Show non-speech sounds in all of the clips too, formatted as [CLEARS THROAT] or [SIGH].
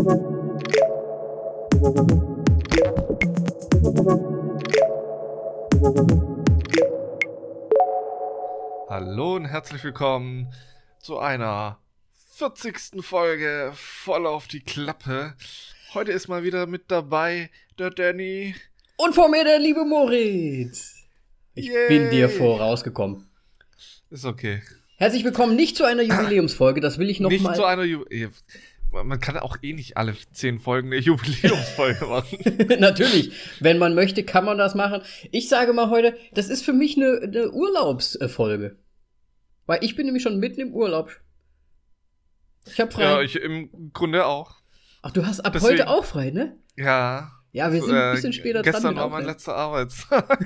Hallo und herzlich willkommen zu einer 40. Folge voll auf die Klappe. Heute ist mal wieder mit dabei der Danny. Und vor mir der liebe Moritz. Ich Yay. bin dir vorausgekommen. Ist okay. Herzlich willkommen nicht zu einer [COUGHS] Jubiläumsfolge, das will ich noch nicht mal. zu einer Ju eh, Man kann auch eh nicht alle 10 Folgen eine [LAUGHS] Jubiläumsfolge machen. [LAUGHS] Natürlich, wenn man möchte, kann man das machen. Ich sage mal heute, das ist für mich eine, eine Urlaubsfolge. Weil ich bin nämlich schon mitten im Urlaub. Ich hab frei. ja, ich im Grunde auch. Ach, du hast ab Deswegen- heute auch frei, ne? Ja. Ja, wir sind ein Äh, bisschen später Gestern dran. mit war mein letzter Arbeitstag.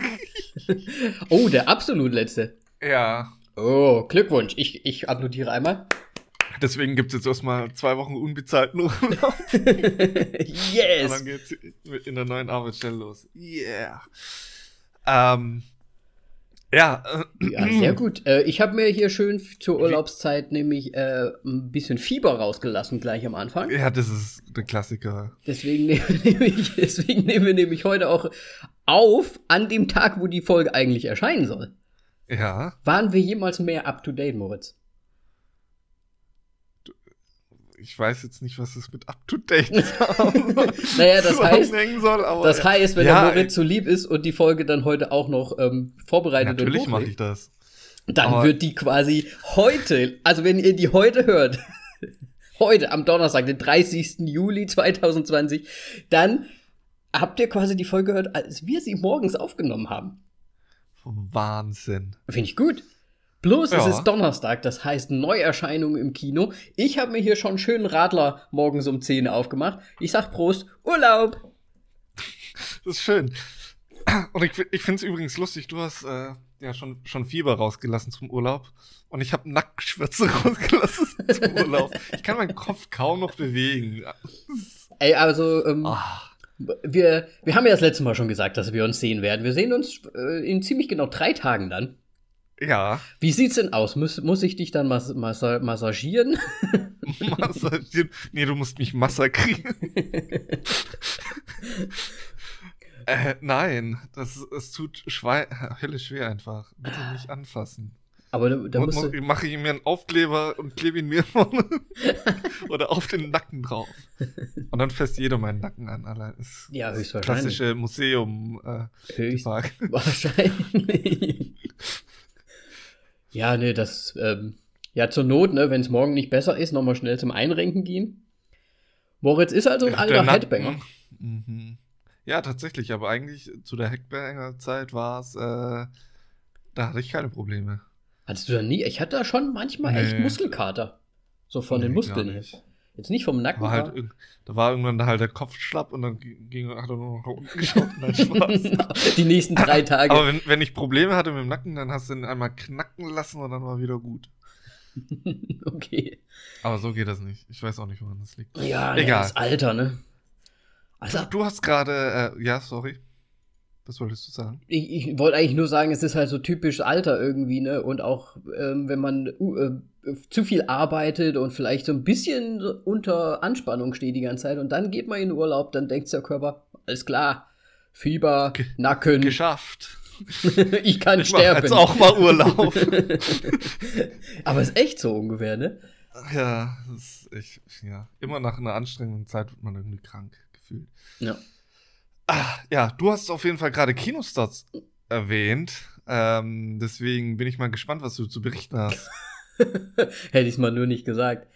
[LAUGHS] oh, der absolut letzte. ja. Oh, Glückwunsch. Ich, ich applaudiere einmal. Deswegen gibt es jetzt erstmal zwei Wochen unbezahlten Urlaub. [LAUGHS] Und yes! dann geht's in der neuen Arbeitsstelle los. Yeah. Ähm, ja. äh, Ja, sehr gut. Äh, ich habe mir hier schön zur Urlaubszeit nämlich äh, ein bisschen Fieber rausgelassen gleich am Anfang. Ja, das ist der Klassiker. Deswegen, wir [LAUGHS] nämlich, deswegen nehmen wir nämlich heute auch auf an dem Tag, wo die Folge eigentlich erscheinen soll. Ja. Waren wir jemals mehr up to date, Moritz? Ich weiß jetzt nicht, was das mit up to date haben [LAUGHS] Naja, das heißt, soll, aber das heißt, wenn Ja, der Moritz so lieb ist und die Folge dann heute auch noch ähm, vorbereitet natürlich mache ich das. dann aber- wird die quasi heute, also wenn ihr die heute hört, [LAUGHS] heute am Donnerstag, den 30. Juli 2020, dann habt ihr quasi die Folge gehört, als wir sie morgens aufgenommen haben. Wahnsinn. Finde ich gut. Bloß es Ja. ist Donnerstag, das heißt Neuerscheinungen im Kino. Ich habe mir hier schon einen schönen Radler morgens um 10 aufgemacht. Ich sag Prost, Urlaub. Das ist schön. Und ich, ich finde es übrigens lustig, du hast äh, ja schon, schon Fieber rausgelassen zum Urlaub. Und ich habe Nackenschwärze [LAUGHS] rausgelassen zum Urlaub. Ich kann meinen Kopf kaum noch bewegen. Ey, also, ähm, Ah, wir, wir haben ja das letzte Mal schon gesagt, dass wir uns sehen werden. Wir sehen uns äh, in ziemlich genau drei Tagen dann. Ja, Wie sieht's denn aus? Muss, muss ich dich dann mas massa massagieren? [LAUGHS] massagieren. Nee, du musst mich massakrieren. [LAUGHS] äh, nein, das, es tut schwei [LAUGHS] höllisch weh einfach. Bitte nicht anfassen. Aber da, da Mu- musst mu- du, mache ich mir einen Aufkleber und klebe ihn mir vorne oder auf den Nacken drauf. Und dann fässt jeder meinen Nacken an. Allein. Das ist Ja, das höchstwahrscheinlich. Klassische Museum. Äh, höchst wahrscheinlich. Ja, nee, das, ähm, ja, zur Not, ne, wenn es morgen nicht besser ist, nochmal schnell zum Einrenken gehen. Moritz ist also ein alter Headbanger. Mhm. Ja, tatsächlich, aber eigentlich zu der Headbanger-Zeit war es, äh, da hatte ich keine Probleme. Hattest du da nie? Ich hatte da schon manchmal echt Nee. Muskelkater. So von den Nee, Muskeln gar nicht. Jetzt nicht vom Nacken. War halt, da war irgendwann halt der Kopf schlapp und dann ging, hat er nur noch unten geschaut. [LAUGHS] Nein, Spaß. [LAUGHS] Die nächsten drei [LAUGHS] Tage. Aber wenn, wenn ich Probleme hatte mit dem Nacken, dann hast du ihn einmal knacken lassen und dann war wieder gut. okay. Aber so geht das nicht. Ich weiß auch nicht, woran das liegt. Ja, Egal. Egal. das Alter, ne? Also, Du, du hast gerade, äh, ja, sorry. Was wolltest du sagen? ich, ich wollte eigentlich nur sagen, es ist halt so typisch Alter irgendwie, ne? Und auch, ähm, wenn man uh, äh, zu viel arbeitet und vielleicht so ein bisschen unter Anspannung steht die ganze Zeit und dann geht man in den Urlaub, dann denkt der Körper, alles klar, Fieber, Ge- Nacken, Geschafft. [LAUGHS] ich kann Ich sterben. jetzt auch mal Urlaub. [LAUGHS] Aber ist echt so ungefähr, ne? ja, das ist echt, ja. Immer nach einer anstrengenden Zeit wird man irgendwie krank gefühlt. Ja. Ah, ja, du hast auf jeden Fall gerade Kinostarts erwähnt. Ähm, deswegen bin ich mal gespannt, was du zu berichten hast. [LAUGHS] Hätte ich es mal nur nicht gesagt.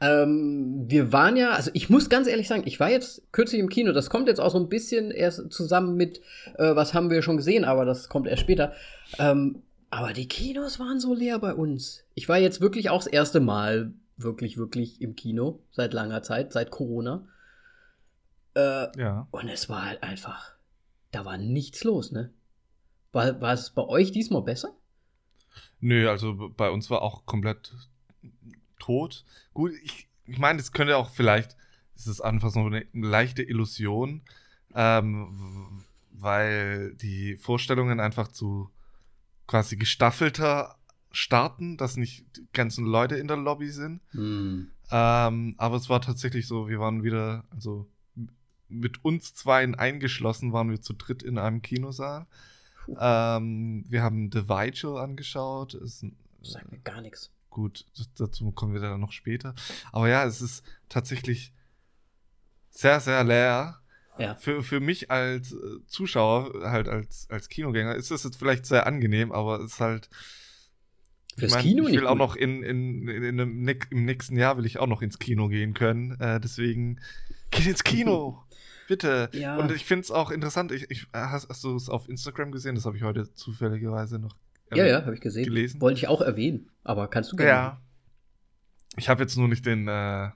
Ähm, wir waren ja, also ich muss ganz ehrlich sagen, ich war jetzt kürzlich im Kino. Das kommt jetzt auch so ein bisschen erst zusammen mit, äh, was haben wir schon gesehen, aber das kommt erst später. Ähm, aber die Kinos waren so leer bei uns. Ich war jetzt wirklich auch das erste Mal wirklich, wirklich im Kino seit langer Zeit, seit Corona. Äh, Ja. und es war halt einfach, da war nichts los, ne? War, war es bei euch diesmal besser? Nö, also bei uns war auch komplett tot. Gut, ich, ich meine, das könnte auch vielleicht, es ist einfach so eine leichte Illusion, ähm, weil die Vorstellungen einfach zu quasi gestaffelter starten, dass nicht die ganzen Leute in der Lobby sind. Hm. Ähm, aber es war tatsächlich so, wir waren wieder, also mit uns zweien eingeschlossen, waren wir zu dritt in einem Kinosaal. Ähm, wir haben The Vigil angeschaut. Ist ein, Sagt mir gar nichts. gut, das, dazu kommen wir dann noch später. Aber ja, es ist tatsächlich sehr, sehr leer. Ja. Für, für mich als äh, Zuschauer, halt als, als Kinogänger, ist das jetzt vielleicht sehr angenehm, aber es ist halt. Fürs ich mein, Kino ich nicht will auch gut. noch in, in, in, in im nächsten Jahr will ich auch noch ins Kino gehen können. Äh, deswegen geht ins Kino. Bitte. Ja. Und ich finde es auch interessant. Ich, ich, hast, hast du es auf Instagram gesehen? Das habe ich heute zufälligerweise noch. Ja, ja, habe ich gesehen. gelesen. Wollte ich auch erwähnen, aber kannst du gerne. Ja. Ich habe jetzt nur nicht den äh,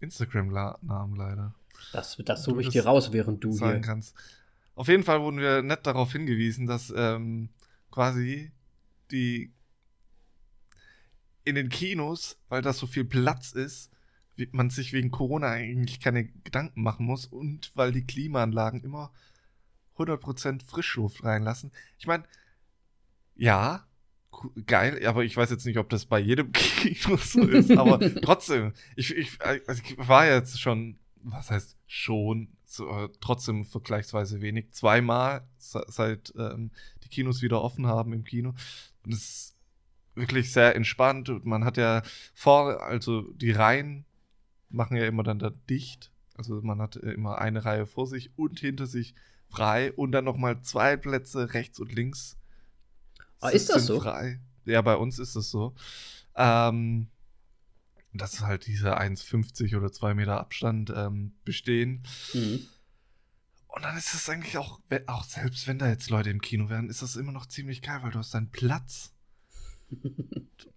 Instagram-Namen leider. Das, das suche ich das dir raus, während du sagen hier. kannst. Auf jeden Fall wurden wir nett darauf hingewiesen, dass ähm, quasi die in den Kinos, weil da so viel Platz ist, man sich wegen Corona eigentlich keine Gedanken machen muss und weil die Klimaanlagen immer 100% Frischluft reinlassen. Ich meine, ja, geil, aber ich weiß jetzt nicht, ob das bei jedem [LAUGHS] Kino so ist, aber [LAUGHS] trotzdem, ich, ich, also ich war jetzt schon, was heißt schon, so, trotzdem vergleichsweise wenig, zweimal se- seit ähm, die Kinos wieder offen haben im Kino und es ist wirklich sehr entspannt und man hat ja vor, also die Reihen machen ja immer dann da dicht, also man hat äh, immer eine Reihe vor sich und hinter sich frei und dann nochmal zwei Plätze rechts und links Ah, ist das so? frei. Ja, bei uns ist das so. Ähm, dass halt diese 1,50 oder 2 Meter Abstand ähm, bestehen. Mhm. Und dann ist es eigentlich auch, auch selbst wenn da jetzt Leute im Kino wären, ist das immer noch ziemlich geil, weil du hast deinen Platz.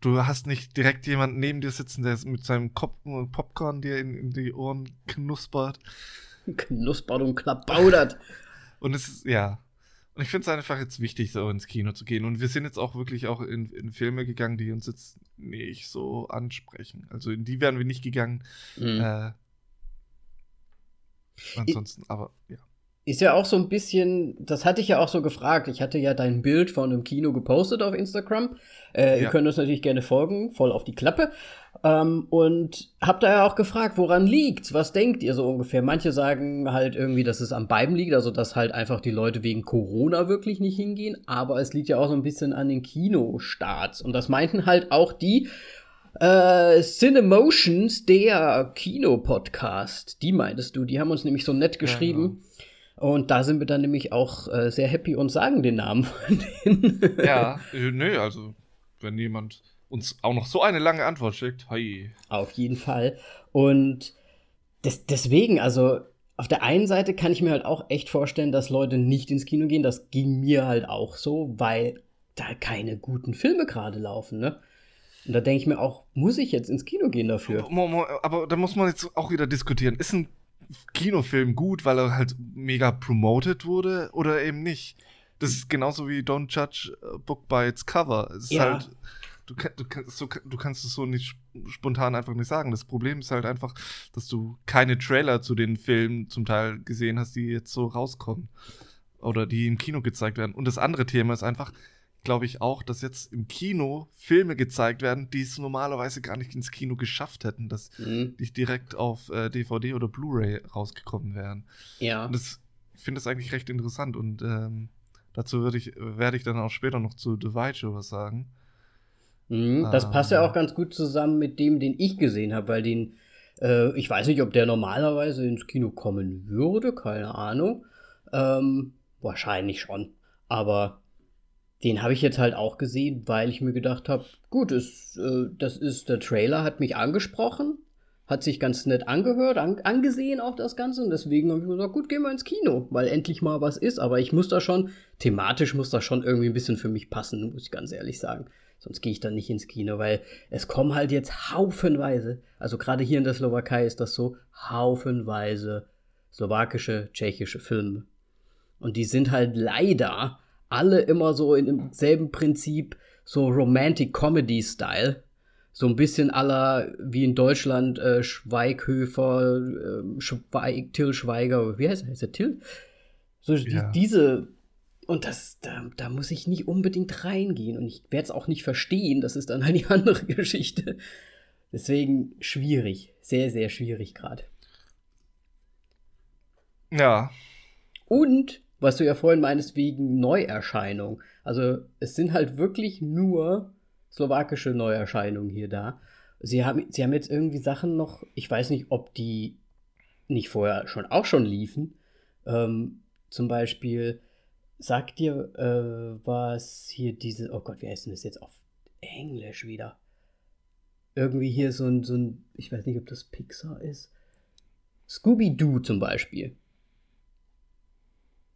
Du hast nicht direkt jemanden neben dir sitzen, der mit seinem Kopf Popcorn dir in, in die Ohren knuspert. Knuspert und klappbaudert. Und es ist, ja. Und ich finde es einfach jetzt wichtig, so ins Kino zu gehen. Und wir sind jetzt auch wirklich auch in, in Filme gegangen, die uns jetzt nicht so ansprechen. Also in die wären wir nicht gegangen. Mhm. Äh, ansonsten, aber ja. Ist ja auch so ein bisschen, das hatte ich ja auch so gefragt. Ich hatte ja dein Bild von einem Kino gepostet auf Instagram. Äh, Ihr Ja. könnt uns natürlich gerne folgen, voll auf die Klappe. Ähm, und habt da ja auch gefragt, woran liegt's? Was denkt ihr so ungefähr? Manche sagen halt irgendwie, dass es am beiden liegt, also dass halt einfach die Leute wegen Corona wirklich nicht hingehen. Aber es liegt ja auch so ein bisschen an den Kinostarts. Und das meinten halt auch die äh, Cinemotions, der Kinopodcast. Die meintest du, die haben uns nämlich so nett geschrieben. Und da sind wir dann nämlich auch äh, sehr happy und sagen den Namen von denen. [LAUGHS] Ja, äh, nö, also wenn jemand uns auch noch so eine lange Antwort schickt, hey. Auf jeden Fall. Und des, deswegen, also auf der einen Seite kann ich mir halt auch echt vorstellen, dass Leute nicht ins Kino gehen. Das ging mir halt auch so, weil da keine guten Filme gerade laufen, ne? Und da denke ich mir auch, muss ich jetzt ins Kino gehen dafür? Mo- Aber da muss man jetzt auch wieder diskutieren. Ist ein Kinofilm gut, weil er halt mega promoted wurde oder eben nicht? Das ist genauso wie Don't Judge a Book by its Cover. Es ist Ja. halt, du, du, kannst, so, du kannst es so nicht sp- spontan einfach nicht sagen. Das Problem ist halt einfach, dass du keine Trailer zu den Filmen zum Teil gesehen hast, die jetzt so rauskommen. Oder die im Kino gezeigt werden. Und das andere Thema ist einfach, glaube ich auch, dass jetzt im Kino Filme gezeigt werden, die es normalerweise gar nicht ins Kino geschafft hätten, dass Hm, die direkt auf äh, DVD oder Blu-ray rausgekommen wären. ja. Und das, ich finde das eigentlich recht interessant und ähm, dazu würde ich, werde ich dann auch später noch zu The Vigil was sagen. Mhm, das Ah. passt ja auch ganz gut zusammen mit dem, den ich gesehen habe, weil den, äh, ich weiß nicht, ob der normalerweise ins Kino kommen würde, keine Ahnung. Ähm, wahrscheinlich schon. Aber den habe ich jetzt halt auch gesehen, weil ich mir gedacht habe, gut, es, äh, das ist, der Trailer hat mich angesprochen, hat sich ganz nett angehört, an, angesehen auch das Ganze und deswegen habe ich mir gesagt, gut, gehen wir ins Kino, weil endlich mal was ist. Aber ich muss da schon, thematisch muss das schon irgendwie ein bisschen für mich passen, muss ich ganz ehrlich sagen. Sonst gehe ich dann nicht ins Kino, weil es kommen halt jetzt haufenweise, also gerade hier in der Slowakei ist das so, haufenweise slowakische, tschechische Filme. Und die sind halt leider alle immer so in demselben Prinzip, so Romantic Comedy Style. So ein bisschen aller wie in Deutschland äh, Schweighöfer, äh, Schweig, Till Schweiger, wie heißt er? Heißt der Till? So die, Ja. diese und das, da, da muss ich nicht unbedingt reingehen. Und ich werde es auch nicht verstehen. Das ist dann eine andere [LAUGHS] Geschichte. Deswegen schwierig. Sehr, sehr schwierig gerade. Ja. Und, was du ja vorhin meinst, wegen Neuerscheinung. Also, es sind halt wirklich nur slowakische Neuerscheinungen hier da. Sie haben, sie haben jetzt irgendwie Sachen noch, ich weiß nicht, ob die nicht vorher schon auch schon liefen. Ähm, zum Beispiel, sagt dir äh, was hier diese, oh Gott, wie heißt denn das jetzt auf Englisch wieder? Irgendwie hier so ein, so ein, ich weiß nicht, ob das Pixar ist. Scooby-Doo zum Beispiel.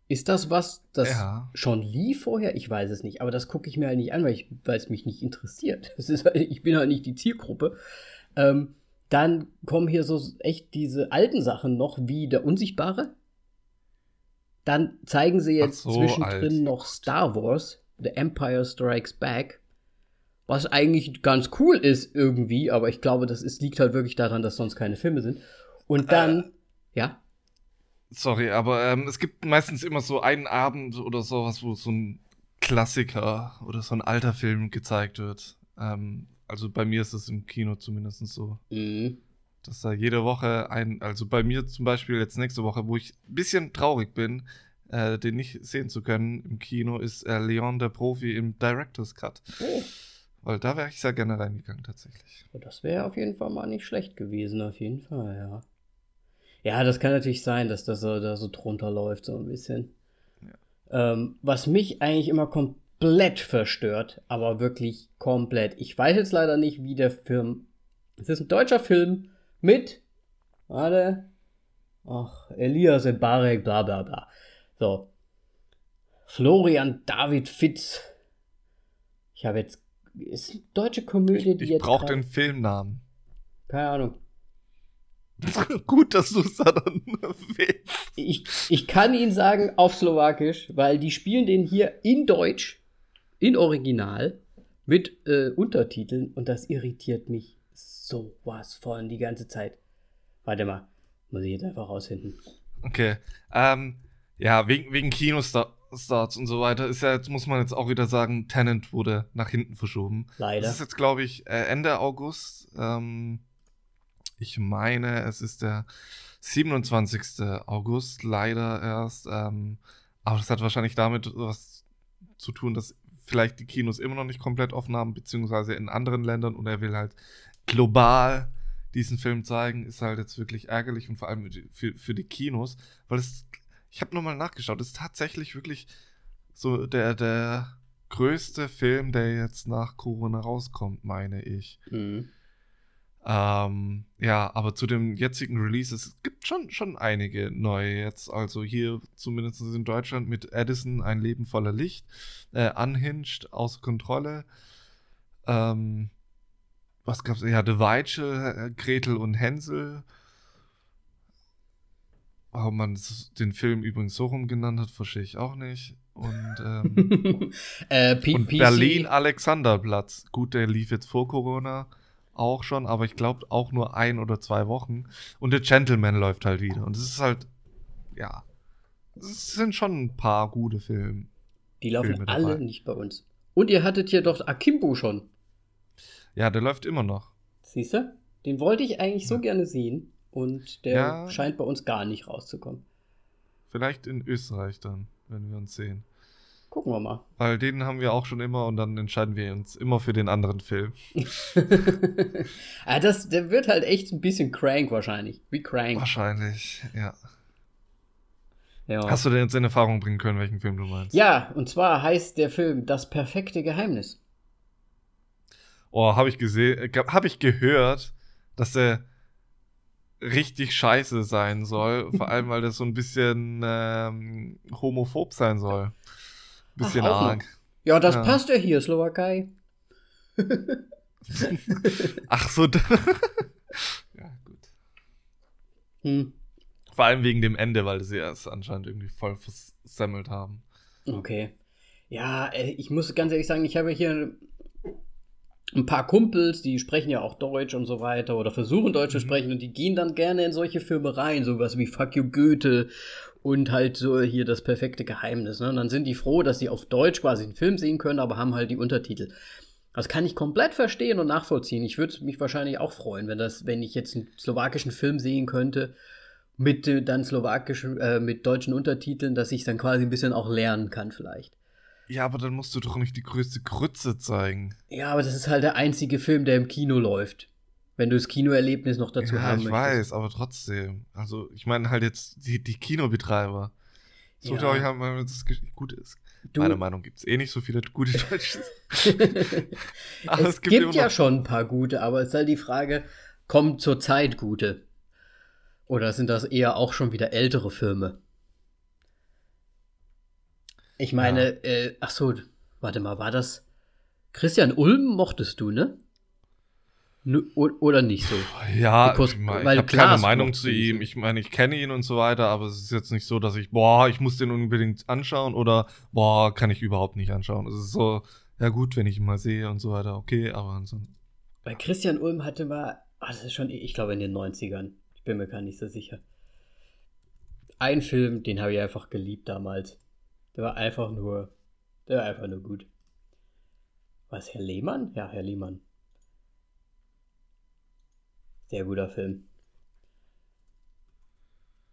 Ist das was, das Ja. schon lief vorher? Ich weiß es nicht, aber das gucke ich mir halt nicht an, weil, ich, weil es mich nicht interessiert. [LAUGHS] Halt, ich bin halt nicht die Zielgruppe. Ähm, dann kommen hier so echt diese alten Sachen noch, wie der Unsichtbare. Dann zeigen sie jetzt so, zwischendrin alt. noch Star Wars, The Empire Strikes Back. Was eigentlich ganz cool ist irgendwie, aber ich glaube, das ist, liegt halt wirklich daran, dass sonst keine Filme sind. Und dann, ja, Sorry, aber ähm, es gibt meistens immer so einen Abend oder sowas, wo so ein Klassiker oder so ein alter Film gezeigt wird. Ähm, also bei mir ist es im Kino zumindest so, mhm. dass da jede Woche ein, also bei mir zum Beispiel jetzt nächste Woche, wo ich ein bisschen traurig bin, äh, den nicht sehen zu können im Kino, ist äh, Leon der Profi im Director's Cut. oh, Weil da wäre ich sehr gerne reingegangen tatsächlich. das wäre auf jeden Fall mal nicht schlecht gewesen, auf jeden Fall, ja. Ja, das kann natürlich sein, dass das so, da so drunter läuft, so ein bisschen. Ähm, was mich eigentlich immer komplett verstört, aber wirklich komplett. Ich weiß jetzt leider nicht, wie der Film. Es ist ein deutscher Film mit. Warte. Ach, Elias Barek, bla bla bla. So. Florian David Fitz. Ich habe jetzt. Ist eine deutsche Komödie, die Ich jetzt. brauche grad- den Filmnamen. Keine Ahnung. [LAUGHS] Gut, dass du es da dann erwähnst. Ich, ich kann ihn sagen auf Slowakisch, weil die spielen den hier in Deutsch, in Original, mit äh, Untertiteln und das irritiert mich sowas von die ganze Zeit. Warte mal, muss ich jetzt einfach rausfinden. Okay. Ähm, ja, wegen, wegen Kinostarts und so weiter ist ja jetzt, muss man jetzt auch wieder sagen, Tenant wurde nach hinten verschoben. Leider. Das ist jetzt, glaube ich, äh, Ende August. Ähm, ich meine, es ist der 27. August, leider erst. Ähm, aber das hat wahrscheinlich damit was zu tun, dass vielleicht die Kinos immer noch nicht komplett offen haben, beziehungsweise in anderen Ländern und er will halt global diesen Film zeigen, ist halt jetzt wirklich ärgerlich und vor allem für, für die Kinos, weil es, ich habe nochmal nachgeschaut, es ist tatsächlich wirklich so der, der größte Film, der jetzt nach Corona rauskommt, meine ich. Mhm. Ähm, ja, aber zu dem jetzigen Release, es gibt schon, schon einige neue jetzt. Also hier zumindest in Deutschland mit Edison, ein Leben voller Licht, äh, Unhinged, außer Kontrolle. Ähm, was gab's? Ja, The Weichel, äh, Gretel und Hänsel. Warum man den Film übrigens so rum genannt hat, verstehe ich auch nicht. Und, ähm, [LAUGHS] äh, und Berlin Alexanderplatz. Gut, der lief jetzt vor Corona auch schon, aber ich glaube auch nur ein oder zwei Wochen. Und The Gentleman läuft halt wieder. Und es ist halt, ja, es sind schon ein paar gute Filme. Die laufen Filme alle nicht bei uns. Und ihr hattet hier doch Akimbo schon. Ja, der läuft immer noch. Siehst du? Den wollte ich eigentlich so Ja. gerne sehen. Und der Ja. scheint bei uns gar nicht rauszukommen. Vielleicht in Österreich dann, wenn wir uns sehen. Gucken wir mal. Weil den haben wir auch schon immer und dann entscheiden wir uns immer für den anderen Film. [LAUGHS] ah, das, der wird halt echt ein bisschen crank wahrscheinlich. Wie crank. Wahrscheinlich, ja. Ja. Hast du denn jetzt in Erfahrung bringen können, welchen Film du meinst? ja, und zwar heißt der Film Das perfekte Geheimnis. Oh, habe ich gesehen, habe ich gehört, dass der richtig scheiße sein soll. Vor allem, [LAUGHS] weil das so ein bisschen ähm, homophob sein soll. Bisschen Ach, arg. Ja, das Ja. passt ja hier, Slowakei. [LAUGHS] Ach so. [LAUGHS] ja, gut. Hm. Vor allem wegen dem Ende, weil sie es anscheinend irgendwie voll versemmelt haben. Okay. Ja, äh, ich muss ganz ehrlich sagen, ich habe hier ein paar Kumpels, die sprechen ja auch Deutsch und so weiter oder versuchen Deutsch zu Mhm. sprechen und die gehen dann gerne in solche Filme rein, sowas wie Fuck You Goethe und halt so hier das perfekte Geheimnis. Ne? Und dann sind die froh, dass sie auf Deutsch quasi einen Film sehen können, aber haben halt die Untertitel. Das kann ich komplett verstehen und nachvollziehen. Ich würde mich wahrscheinlich auch freuen, wenn das, wenn ich jetzt einen slowakischen Film sehen könnte mit äh, dann slowakischen, äh, mit deutschen Untertiteln, dass ich dann quasi ein bisschen auch lernen kann vielleicht. Ja, aber dann musst du doch nicht die größte Krütze zeigen. Ja, aber das ist halt der einzige Film, der im Kino läuft. Wenn du das Kinoerlebnis noch dazu ja, haben ich möchtest. weiß, aber trotzdem. Also, ich meine halt jetzt die, die Kinobetreiber. So Ja. glaube ich, haben, dass es gut ist. Du- Meiner Meinung gibt es eh nicht so viele gute [LAUGHS] Deutsche. Aber es, gibt, immer ja noch- schon ein paar gute, aber es ist halt die Frage, kommen zur Zeit gute? Oder sind das eher auch schon wieder ältere Filme? Ich meine, äh, ach so, warte mal, war das Christian Ulm mochtest du, ne? Oder nicht so? Ja, Because- ich, mein, weil ich habe keine Meinung zu ihm. so. Ich meine, ich kenne ihn und so weiter, aber es ist jetzt nicht so, dass ich, boah, ich muss den unbedingt anschauen oder, boah, kann ich überhaupt nicht anschauen. Es ist so, ja gut, wenn ich ihn mal sehe und so weiter, okay, aber ansonsten. Weil Christian Ulm hatte mal, ah, das ist schon, ich glaube in den 90ern, ich bin mir gar nicht so sicher. Ein Film, den habe ich einfach geliebt damals. Der war einfach nur, der war einfach nur gut. Was, Herr Lehmann? Ja, Herr Lehmann. Sehr guter Film.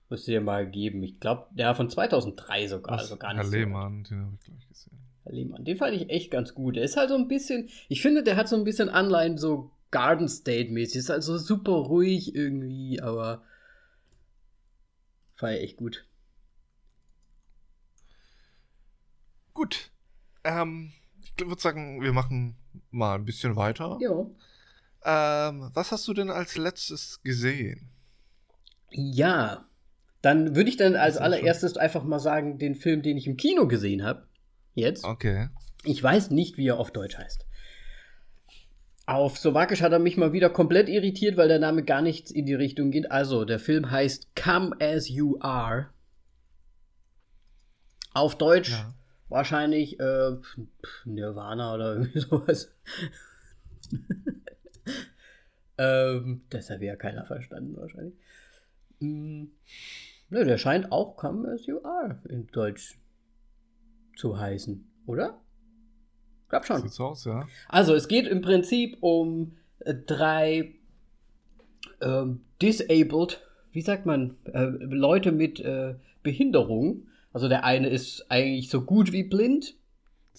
Müsste dir mal geben. Ich glaube, der von 2003 sogar, also gar nicht Herr so. Lehmann, den habe ich gleich gesehen. Herr Lehmann, den fand ich echt ganz gut. Der ist halt so ein bisschen, ich finde, der hat so ein bisschen Anleihen so Garden State mäßig. Ist halt so super ruhig irgendwie, aber fand ich echt gut. Gut. Ähm, ich würde sagen, wir machen mal ein bisschen weiter. Ja. Ähm, was hast du denn als letztes gesehen? Ja. Dann würde ich dann als allererstes einfach mal sagen, den Film, den ich im Kino gesehen habe. Jetzt. Okay. Ich weiß nicht, wie er auf Deutsch heißt. Auf Slowakisch hat er mich mal wieder komplett irritiert, weil der Name gar nicht in die Richtung geht. Also, der Film heißt Come As You Are. Auf Deutsch Ja. wahrscheinlich äh, Nirvana oder [LAUGHS] irgendwie sowas. Ähm, das hat ja keiner verstanden wahrscheinlich. Mm, ne, der scheint auch Come As You Are in Deutsch zu heißen, oder? Glaub schon. Sieht's aus, ja? Also, es geht im Prinzip um äh, drei ähm, disabled, wie sagt man, äh, Leute mit äh, Behinderung. Also, der eine ist eigentlich so gut wie blind,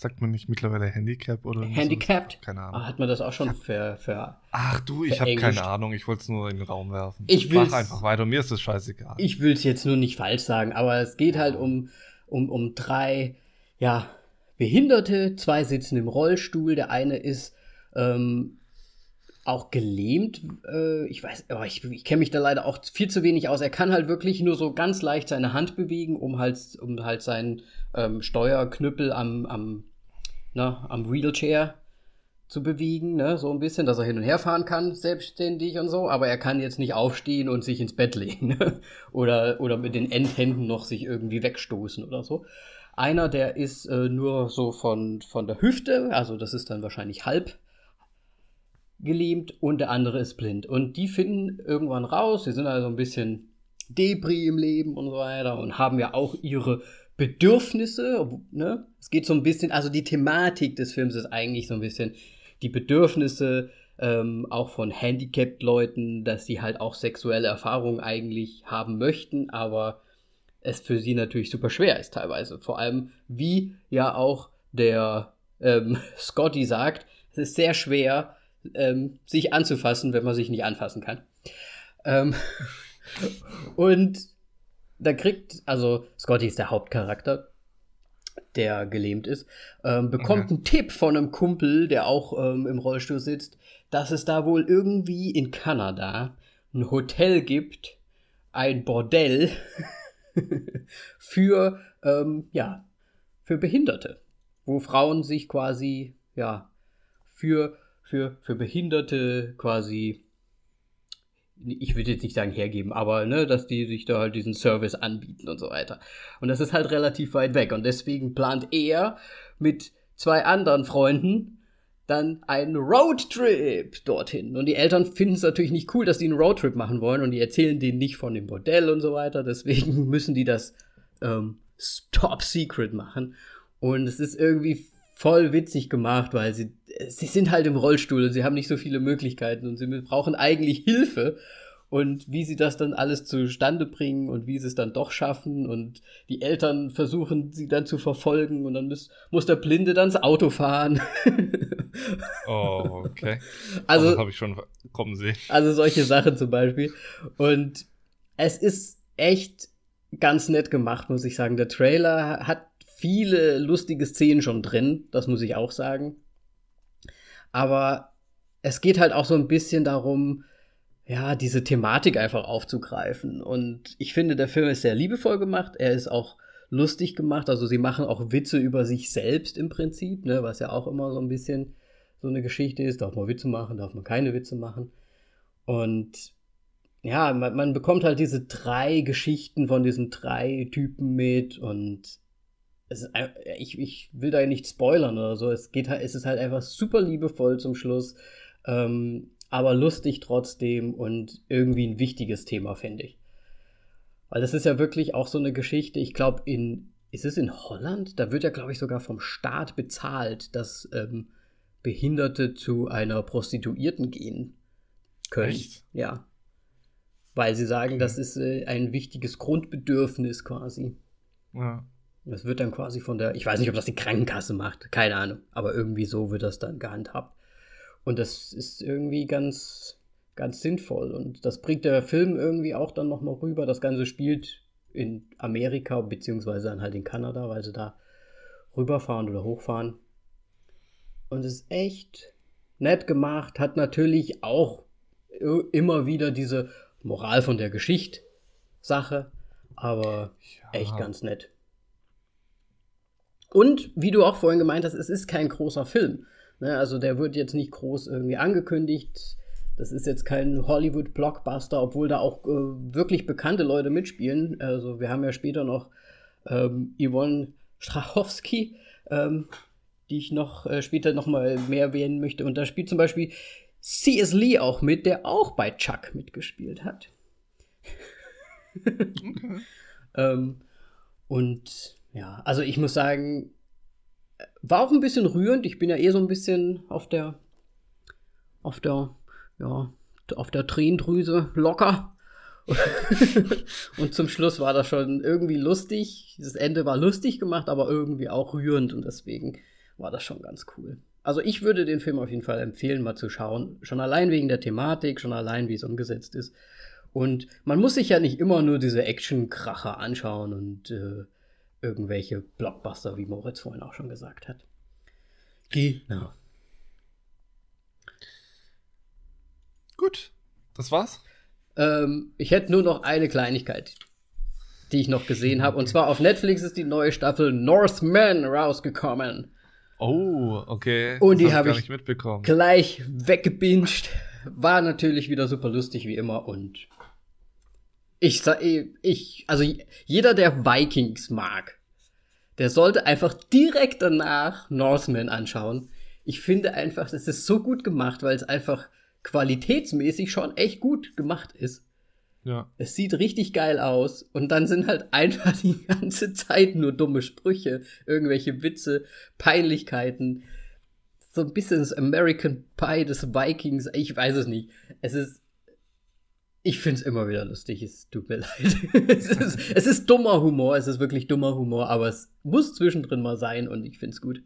Sagt man nicht mittlerweile Handicap oder handicapped. sowas? Keine Ah, Ahnung. hat man das auch schon für, für Ach du, ich habe keine Ahnung. Ich wollte es nur in den Raum werfen. Ich will's- einfach weiter. Mir ist das scheißegal. Ich will es jetzt nur nicht falsch sagen, aber es geht halt um, um, um drei, ja, Behinderte, zwei sitzen im Rollstuhl, der eine ist ähm, auch gelähmt. Äh, ich weiß, aber ich, ich kenne mich da leider auch viel zu wenig aus. Er kann halt wirklich nur so ganz leicht seine Hand bewegen, um halt, um halt seinen ähm, Steuerknüppel am, am, na, am Wheelchair zu bewegen, ne? so ein bisschen, dass er hin und her fahren kann, selbstständig und so, aber er kann jetzt nicht aufstehen und sich ins Bett legen ne? [LAUGHS] oder, oder mit den Endhänden noch sich irgendwie wegstoßen oder so. Einer, der ist äh, nur so von, von der Hüfte, also das ist dann wahrscheinlich halb gelähmt und der andere ist blind. Und die finden irgendwann raus, sie sind also ein bisschen Debris im Leben und so weiter und haben ja auch ihre Bedürfnisse, ne? Es geht so ein bisschen, also die Thematik des Films ist eigentlich so ein bisschen die Bedürfnisse ähm, auch von Handicapped-Leuten, dass sie halt auch sexuelle Erfahrungen eigentlich haben möchten, aber es für sie natürlich super schwer ist teilweise. Vor allem, wie ja auch der ähm, [LAUGHS] Scotty sagt, es ist sehr schwer, ähm, sich anzufassen, wenn man sich nicht anfassen kann. Ähm, [LAUGHS] und da kriegt, also Scotty ist der Hauptcharakter, der gelähmt ist, ähm, bekommt Okay. einen Tipp von einem Kumpel, der auch ähm, im Rollstuhl sitzt, dass es da wohl irgendwie in Kanada ein Hotel gibt, ein Bordell [LAUGHS] für, ähm, ja, für Behinderte, wo Frauen sich quasi, ja, für, für, für Behinderte quasi, ich würde jetzt nicht sagen hergeben, aber, ne, dass die sich da halt diesen Service anbieten und so weiter. Und das ist halt relativ weit weg und deswegen plant er mit zwei anderen Freunden dann einen Roadtrip dorthin. Und die Eltern finden es natürlich nicht cool, dass die einen Roadtrip machen wollen und die erzählen denen nicht von dem Bordell und so weiter. Deswegen [LAUGHS] müssen die das ähm, top secret machen. Und es ist irgendwie voll witzig gemacht, weil sie, sie sind halt im Rollstuhl und sie haben nicht so viele Möglichkeiten und sie brauchen eigentlich Hilfe. Und wie sie das dann alles zustande bringen und wie sie es dann doch schaffen und die Eltern versuchen sie dann zu verfolgen und dann muss, muss der Blinde dann das Auto fahren. [LAUGHS] oh, okay. Also habe ich schon kommen sehen. Also solche Sachen zum Beispiel. Und es ist echt ganz nett gemacht, muss ich sagen. Der Trailer hat viele lustige Szenen schon drin, das muss ich auch sagen. Aber es geht halt auch so ein bisschen darum, ja, diese Thematik einfach aufzugreifen. Und ich finde, der Film ist sehr liebevoll gemacht. Er ist auch lustig gemacht. Also sie machen auch Witze über sich selbst im Prinzip, ne, was ja auch immer so ein bisschen so eine Geschichte ist. Darf man Witze machen, darf man keine Witze machen. Und ja, man, man bekommt halt diese drei Geschichten von diesen drei Typen mit und es ist, ich, ich will da nicht spoilern oder so. Es geht es ist halt einfach super liebevoll zum Schluss, ähm, aber lustig trotzdem und irgendwie ein wichtiges Thema, finde ich. Weil das ist ja wirklich auch so eine Geschichte, ich glaube, in, ist es in Holland? Da wird ja, glaube ich, sogar vom Staat bezahlt, dass ähm, Behinderte zu einer Prostituierten gehen können. Echt? Ja. Weil sie sagen, okay. das ist äh, ein wichtiges Grundbedürfnis quasi. Ja. Das wird dann quasi von der, ich weiß nicht, ob das die Krankenkasse macht, keine Ahnung, aber irgendwie so wird das dann gehandhabt. Und das ist irgendwie ganz, ganz sinnvoll. Und das bringt der Film irgendwie auch dann nochmal rüber. Das Ganze spielt in Amerika, beziehungsweise dann halt in Kanada, weil sie da rüberfahren oder hochfahren. Und es ist echt nett gemacht, hat natürlich auch immer wieder diese Moral von der Geschichte Sache, aber ja. echt ganz nett. Und wie du auch vorhin gemeint hast, es ist kein großer Film. Ne, also der wird jetzt nicht groß irgendwie angekündigt. Das ist jetzt kein Hollywood-Blockbuster, obwohl da auch äh, wirklich bekannte Leute mitspielen. Also wir haben ja später noch ähm, Yvonne Strachowski, ähm, die ich noch äh, später noch mal mehr erwähnen möchte. Und da spielt zum Beispiel C.S. Lee auch mit, der auch bei Chuck mitgespielt hat. okay. [LAUGHS] ähm, und ja, also ich muss sagen, war auch ein bisschen rührend. Ich bin ja eh so ein bisschen auf der, auf der, ja, auf der Tränendrüse locker. und zum Schluss war das schon irgendwie lustig. Das Ende war lustig gemacht, aber irgendwie auch rührend und deswegen war das schon ganz cool. Also ich würde den Film auf jeden Fall empfehlen, mal zu schauen. Schon allein wegen der Thematik, schon allein wie es umgesetzt ist. Und man muss sich ja nicht immer nur diese Action-Kracher anschauen und äh, irgendwelche Blockbuster, wie Moritz vorhin auch schon gesagt hat. Genau. Gut, das war's. Ähm, ich hätte nur noch eine Kleinigkeit, die ich noch gesehen habe. Und zwar auf Netflix ist die neue Staffel Northman rausgekommen. Oh, okay. Und die habe ich, hab ich gleich weggebinged. War natürlich wieder super lustig wie immer und ich sag, ich, also jeder, der Vikings mag, der sollte einfach direkt danach Northman anschauen. Ich finde einfach, das ist so gut gemacht, weil es einfach qualitätsmäßig schon echt gut gemacht ist. Ja. Es sieht richtig geil aus und dann sind halt [LAUGHS] einfach die ganze Zeit nur dumme Sprüche, irgendwelche Witze, Peinlichkeiten. So ein bisschen das American Pie des Vikings, ich weiß es nicht. Es ist ich finde es immer wieder lustig, es tut mir [LAUGHS] leid. es, ist, es, ist, dummer Humor, es ist wirklich dummer Humor, aber es muss zwischendrin mal sein und ich finde es gut.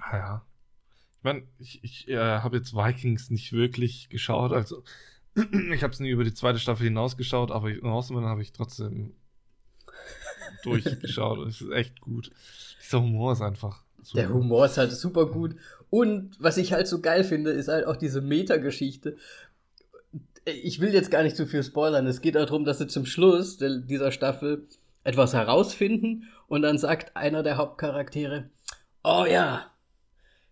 Ah ja. Ich meine, ich, ich äh, habe jetzt Vikings nicht wirklich geschaut, also [CLEARS THROAT] ich habe es nie über die zweite Staffel hinaus geschaut, aber Horseman habe ich trotzdem [LAUGHS] durchgeschaut es ist echt gut. Dieser Humor ist einfach. Super. Der Humor ist halt super gut. Und was ich halt so geil finde, ist halt auch diese Meta-Geschichte, ich will jetzt gar nicht zu viel spoilern. Es geht darum, dass sie zum Schluss dieser Staffel etwas herausfinden und dann sagt einer der Hauptcharaktere, oh ja,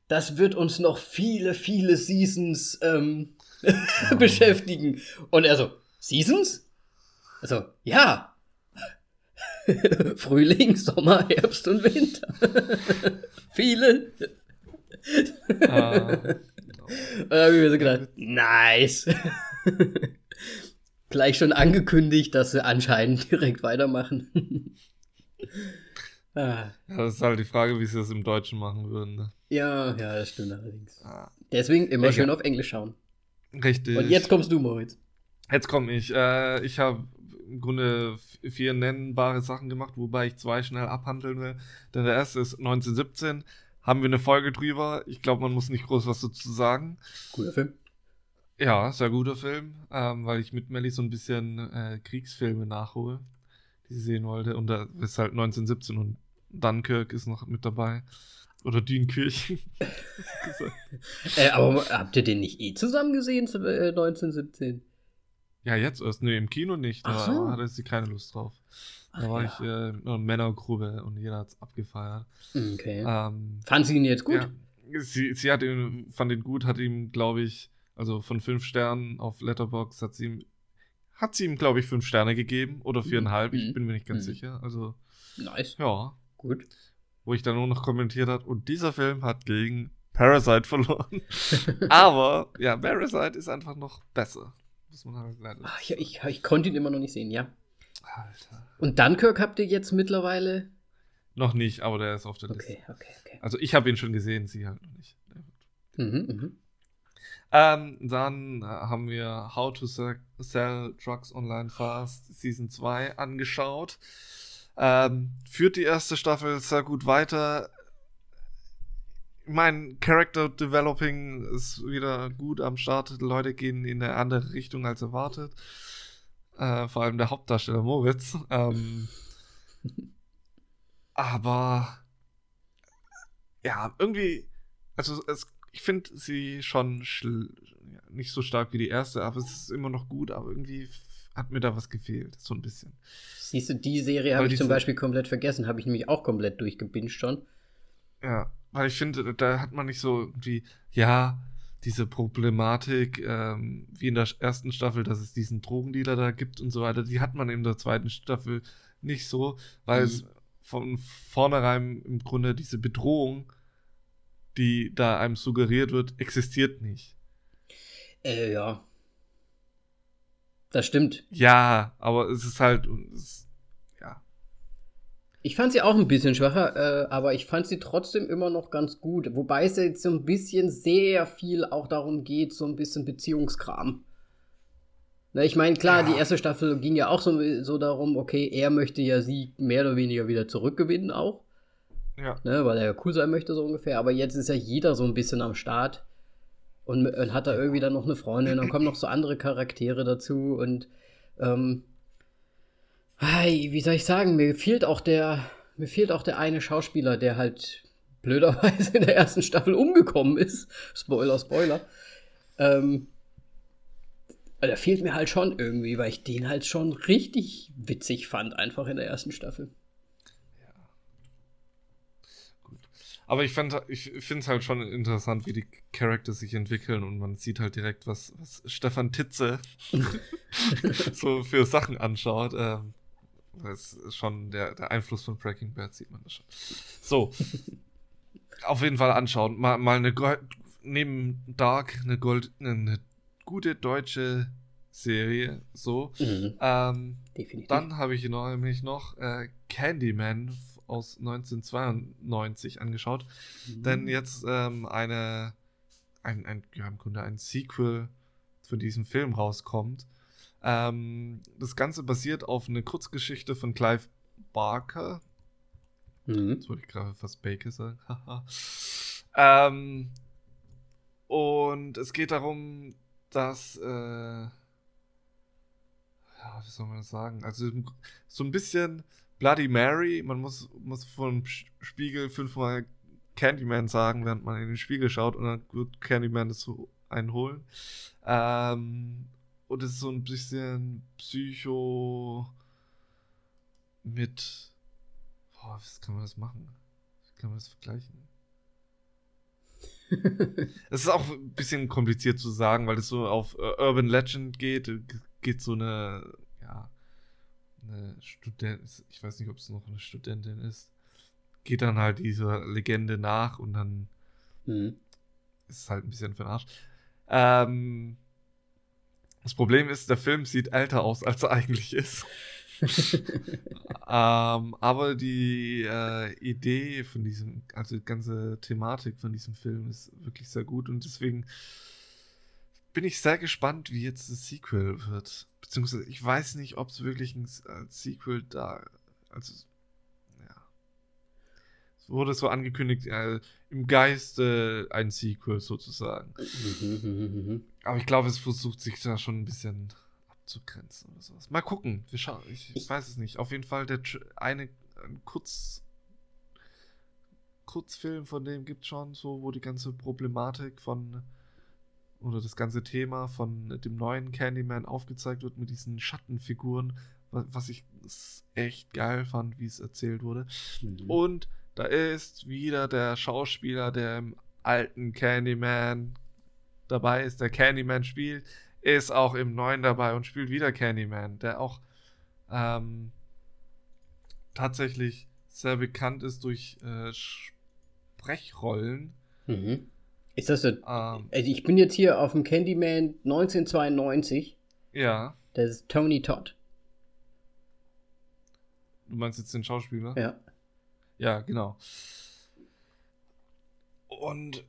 das wird uns noch viele, viele Seasons ähm, oh. [LAUGHS] beschäftigen. Und er so, Seasons? Also, ja. [LAUGHS] Frühling, Sommer, Herbst und Winter. [LAUGHS] viele. Ah, genau. Und da habe ich mir so gedacht, nice. [LAUGHS] Gleich schon angekündigt, dass sie anscheinend [LAUGHS] direkt weitermachen. [LAUGHS] ah. Ja, das ist halt die Frage, wie sie das im Deutschen machen würden. Ne? Ja, ja, das stimmt allerdings. Ah. Deswegen immer ja, schön auf Englisch schauen. Richtig. Und jetzt kommst du, Moritz. Jetzt komme ich. Äh, ich habe im Grunde vier nennbare Sachen gemacht, wobei ich zwei schnell abhandeln will. Denn der erste ist 1917. Haben wir eine Folge drüber. Ich glaube, man muss nicht groß was dazu sagen. Guter Film. Ja, sehr guter Film, ähm, weil ich mit Melly so ein bisschen äh, Kriegsfilme nachhole, die sie sehen wollte. Und da ist halt 1917 und Dunkirk ist noch mit dabei. Oder Dünkirchen. [LAUGHS] äh, aber habt ihr den nicht eh zusammen gesehen, äh, 1917? Ja, jetzt erst. Nee, im Kino nicht. Da so. hatte sie keine Lust drauf. Da Ach war ja. ich äh, in einer Männergruppe und jeder hat es abgefeiert. Okay. Ähm, fand sie ihn jetzt gut? Ja, sie, sie hat ihn, fand ihn gut, hat ihm, glaube ich, also von fünf Sternen auf Letterbox hat sie ihm, hat sie ihm, glaube ich, fünf Sterne gegeben oder viereinhalb. Mhm. Ich bin mir nicht ganz mhm. sicher. Also. Nice. Ja. Gut. Wo ich dann nur noch kommentiert hat, und dieser Film hat gegen Parasite [LAUGHS] verloren. [LAUGHS] Aber, ja, Parasite ist einfach noch besser. Muss man halt leider Ach, ich, ich, ich konnte ihn immer noch nicht sehen, ja. Alter. Und Dunkirk habt ihr jetzt mittlerweile? Noch nicht, aber der ist auf der Liste. Okay, okay, okay. Also ich habe ihn schon gesehen, sie halt noch nicht. Mhm, mhm. Ähm, dann äh, haben wir How to Sell Drugs Online Fast Season 2 angeschaut. Ähm, führt die erste Staffel sehr gut weiter. Mein Character Developing ist wieder gut am Start. Die Leute gehen in eine andere Richtung als erwartet. Äh, vor allem der Hauptdarsteller Moritz. Ähm, [LAUGHS] aber ja, irgendwie, also es ich finde sie schon nicht so stark wie die erste, aber es ist immer noch gut, aber irgendwie hat mir da was gefehlt, so ein bisschen. Siehst du, die Serie habe ich zum Beispiel komplett vergessen, habe ich nämlich auch komplett durchgebinged schon. Ja, weil ich finde, da hat man nicht so irgendwie, ja, diese Problematik, ähm, wie in der ersten Staffel, dass es diesen Drogendealer da gibt und so weiter, die hat man in der zweiten Staffel nicht so, weil mhm. es von vornherein im Grunde diese Bedrohung die da einem suggeriert wird, existiert nicht. Äh, ja. Das stimmt. Ja, aber es ist halt. Es, ja. Ich fand sie auch ein bisschen schwacher, äh, aber ich fand sie trotzdem immer noch ganz gut. Wobei es jetzt so ein bisschen sehr viel auch darum geht, so ein bisschen Beziehungskram. Na, ich meine, klar, ja. die erste Staffel ging ja auch so, so darum, okay, er möchte ja sie mehr oder weniger wieder zurückgewinnen auch. Ja. Ne, weil er ja cool sein möchte, so ungefähr. Aber jetzt ist ja jeder so ein bisschen am Start. Und, und hat da irgendwie dann noch eine Freundin. Dann kommen noch so andere Charaktere dazu. Und ähm, wie soll ich sagen, mir fehlt auch der, mir fehlt auch der eine Schauspieler, der halt blöderweise in der ersten Staffel umgekommen ist. Spoiler, Spoiler. Ähm, der fehlt mir halt schon irgendwie, weil ich den halt schon richtig witzig fand, einfach in der ersten Staffel. Aber ich, ich finde es halt schon interessant, wie die Charakter sich entwickeln und man sieht halt direkt, was, was Stefan Titze [LAUGHS] so für Sachen anschaut. Ähm, das ist schon der, der Einfluss von Breaking Bad, sieht man das schon. So. [LAUGHS] Auf jeden Fall anschauen. Mal, mal eine neben Dark eine, Gold, eine gute deutsche Serie. So. Mhm. Ähm, Definitiv. Dann habe ich nämlich noch äh, Candyman aus 1992 angeschaut. Mhm. Denn jetzt ähm, eine, ein, ein, ja, im Grunde ein Sequel von diesem Film rauskommt. Ähm, das Ganze basiert auf einer Kurzgeschichte von Clive Barker. Mhm. Jetzt wollte ich gerade fast Baker sagen. [LAUGHS] ähm, und es geht darum, dass äh, ja, wie soll man das sagen? Also so ein bisschen Bloody Mary, man muss, muss vom Spiegel fünfmal Candyman sagen, während man in den Spiegel schaut und dann wird Candyman das so einholen. Ähm, und es ist so ein bisschen Psycho mit. Boah, was kann man das machen? Wie kann man das vergleichen? [LAUGHS] Es ist auch ein bisschen kompliziert zu sagen, weil es so auf Urban Legend geht. Geht so eine eine Studentin, ich weiß nicht, ob es noch eine Studentin ist, geht dann halt dieser Legende nach und dann mhm. ist es halt ein bisschen verarscht. Ähm, Das Problem ist, der Film sieht älter aus, als er eigentlich ist. [LAUGHS] ähm, aber die äh, Idee von diesem, also die ganze Thematik von diesem Film ist wirklich sehr gut und deswegen bin ich sehr gespannt, wie jetzt das Sequel wird. Beziehungsweise ich weiß nicht, ob es wirklich ein äh, Sequel da, also ja, es wurde so angekündigt, äh, im Geiste ein Sequel sozusagen. Aber ich glaube, es versucht sich da schon ein bisschen abzugrenzen oder sowas. Mal gucken. Wir schauen. Ich, ich weiß es nicht. Auf jeden Fall der eine ein Kurz Kurzfilm von dem gibt schon so, wo die ganze Problematik von oder das ganze Thema von dem neuen Candyman aufgezeigt wird mit diesen Schattenfiguren, was ich echt geil fand, wie es erzählt wurde. Mhm. Und da ist wieder der Schauspieler, der im alten Candyman dabei ist, der Candyman spielt, ist auch im neuen dabei und spielt wieder Candyman, der auch ähm, tatsächlich sehr bekannt ist durch äh, Sprechrollen. Mhm. Ist das so? Ähm, also ich bin jetzt hier auf dem Candyman 1992. Ja. Das ist Tony Todd. Du meinst jetzt den Schauspieler? Ja. Ja, genau. Und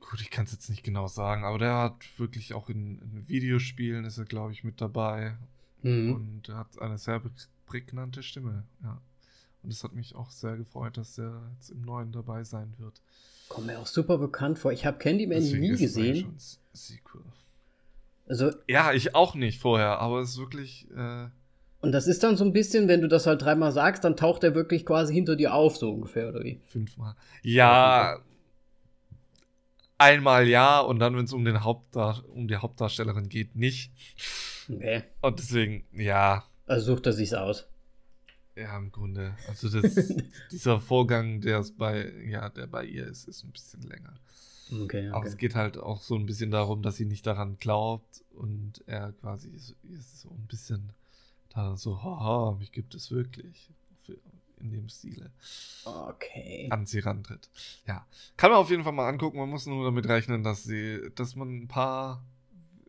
gut, ich kann es jetzt nicht genau sagen, aber der hat wirklich auch in, in Videospielen ist er, glaube ich, mit dabei. Mhm. Und er hat eine sehr prägnante Stimme, ja. Und es hat mich auch sehr gefreut, dass er jetzt im Neuen dabei sein wird. Kommt mir auch super bekannt vor. Ich habe Candyman Deswegen nie gesehen. Sequel. Also, ja, ich auch nicht vorher, aber es ist wirklich. Äh, und das ist dann so ein bisschen, wenn du das halt dreimal sagst, dann taucht er wirklich quasi hinter dir auf, so ungefähr, oder wie? Fünfmal. Ja, einmal ja und dann, wenn es um, um die Hauptdarstellerin geht, nicht. Okay. Und deswegen, ja. Also sucht er sich's aus. Ja, im Grunde. Also das, [LAUGHS] dieser Vorgang, der bei, ja, der bei ihr ist, ist ein bisschen länger. Okay, okay. Aber es geht halt auch so ein bisschen darum, dass sie nicht daran glaubt und er quasi so, so ein bisschen da so, haha, mich gibt es wirklich in dem Stile okay. an sie rantritt. Ja, kann man auf jeden Fall mal angucken. Man muss nur damit rechnen, dass sie, dass man ein paar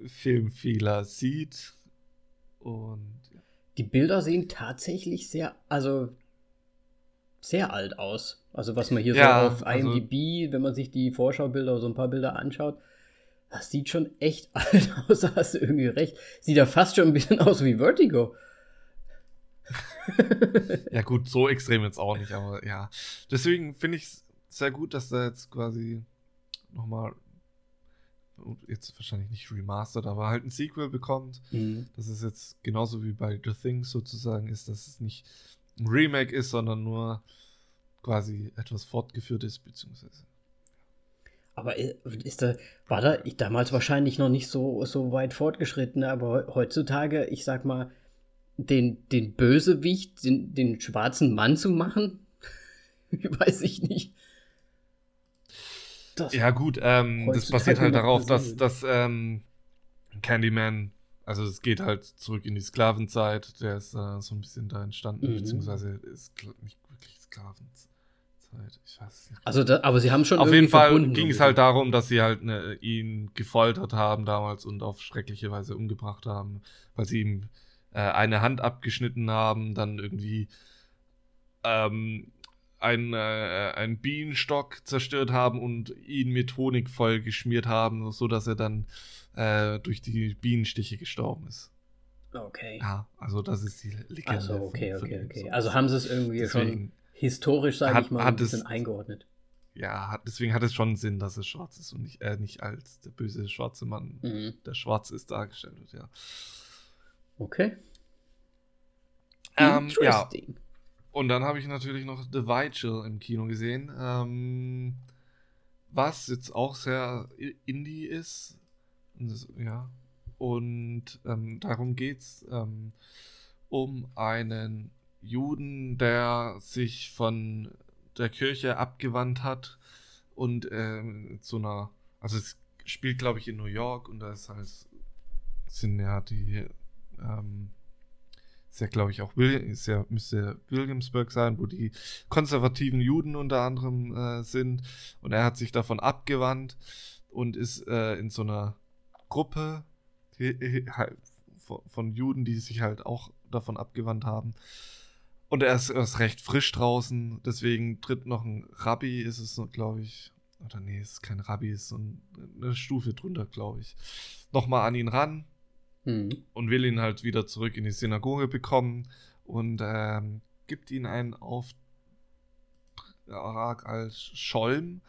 Filmfehler sieht und. Die Bilder sehen tatsächlich sehr, also sehr alt aus. Also was man hier ja, so auf IMDb, also, wenn man sich die Vorschaubilder oder so ein paar Bilder anschaut, das sieht schon echt [LAUGHS] alt aus. Da hast du irgendwie recht. Sieht ja fast schon ein bisschen aus wie Vertigo. [LAUGHS] ja, gut, so extrem jetzt auch nicht, aber ja. Deswegen finde ich es sehr gut, dass er jetzt quasi nochmal, jetzt wahrscheinlich nicht remastered, aber halt ein Sequel bekommt. Mhm. Dass es jetzt genauso wie bei The Things sozusagen ist, dass es nicht ein Remake ist, sondern nur quasi etwas fortgeführt ist, beziehungsweise. Aber ist da, war da damals wahrscheinlich noch nicht so, so weit fortgeschritten, aber heutzutage, ich sag mal, den, den Bösewicht, den, den schwarzen Mann zu machen? [LAUGHS] Weiß ich nicht. Das ja, gut, ähm, das basiert halt darauf, dass, dass ähm, Candyman, also es geht halt zurück in die Sklavenzeit, der ist äh, so ein bisschen da entstanden, mhm. beziehungsweise ist nicht wirklich Sklavenzeit. Ich weiß nicht. Also, da, aber sie haben schon. Auf jeden Fall ging es halt darum, dass sie halt ne, ihn gefoltert haben damals und auf schreckliche Weise umgebracht haben, weil sie ihm äh, eine Hand abgeschnitten haben, dann irgendwie ähm, einen, äh, einen Bienenstock zerstört haben und ihn mit Honig voll geschmiert haben, so dass er dann äh, durch die Bienenstiche gestorben ist. Okay. Ja, also das ist die Legende. Also okay, von, okay, okay. Also haben sie es irgendwie deswegen schon historisch, sage ich mal, ein bisschen es, eingeordnet. Ja, hat, deswegen hat es schon Sinn, dass es schwarz ist und nicht, äh, nicht als der böse schwarze Mann, mhm. der schwarz ist, dargestellt wird, ja. Okay. Ähm, ja. Und dann habe ich natürlich noch The Vigil im Kino gesehen, ähm, was jetzt auch sehr indie ist. Ja. Und ähm, darum geht's ähm, um einen Juden, der sich von der Kirche abgewandt hat und ähm, zu einer, also es spielt glaube ich in New York und da ist halt sind ja die ähm, ist ja, glaube ich, auch ist ja, müsste Williamsburg sein, wo die konservativen Juden unter anderem äh, sind. Und er hat sich davon abgewandt und ist äh, in so einer Gruppe, von Juden, die sich halt auch davon abgewandt haben. Und er ist, er ist recht frisch draußen, deswegen tritt noch ein Rabbi, ist es, glaube ich, oder nee, es ist kein Rabbi, es ist so eine Stufe drunter, glaube ich, nochmal an ihn ran mhm. und will ihn halt wieder zurück in die Synagoge bekommen und ähm, gibt ihm einen Auftrag als Scholm,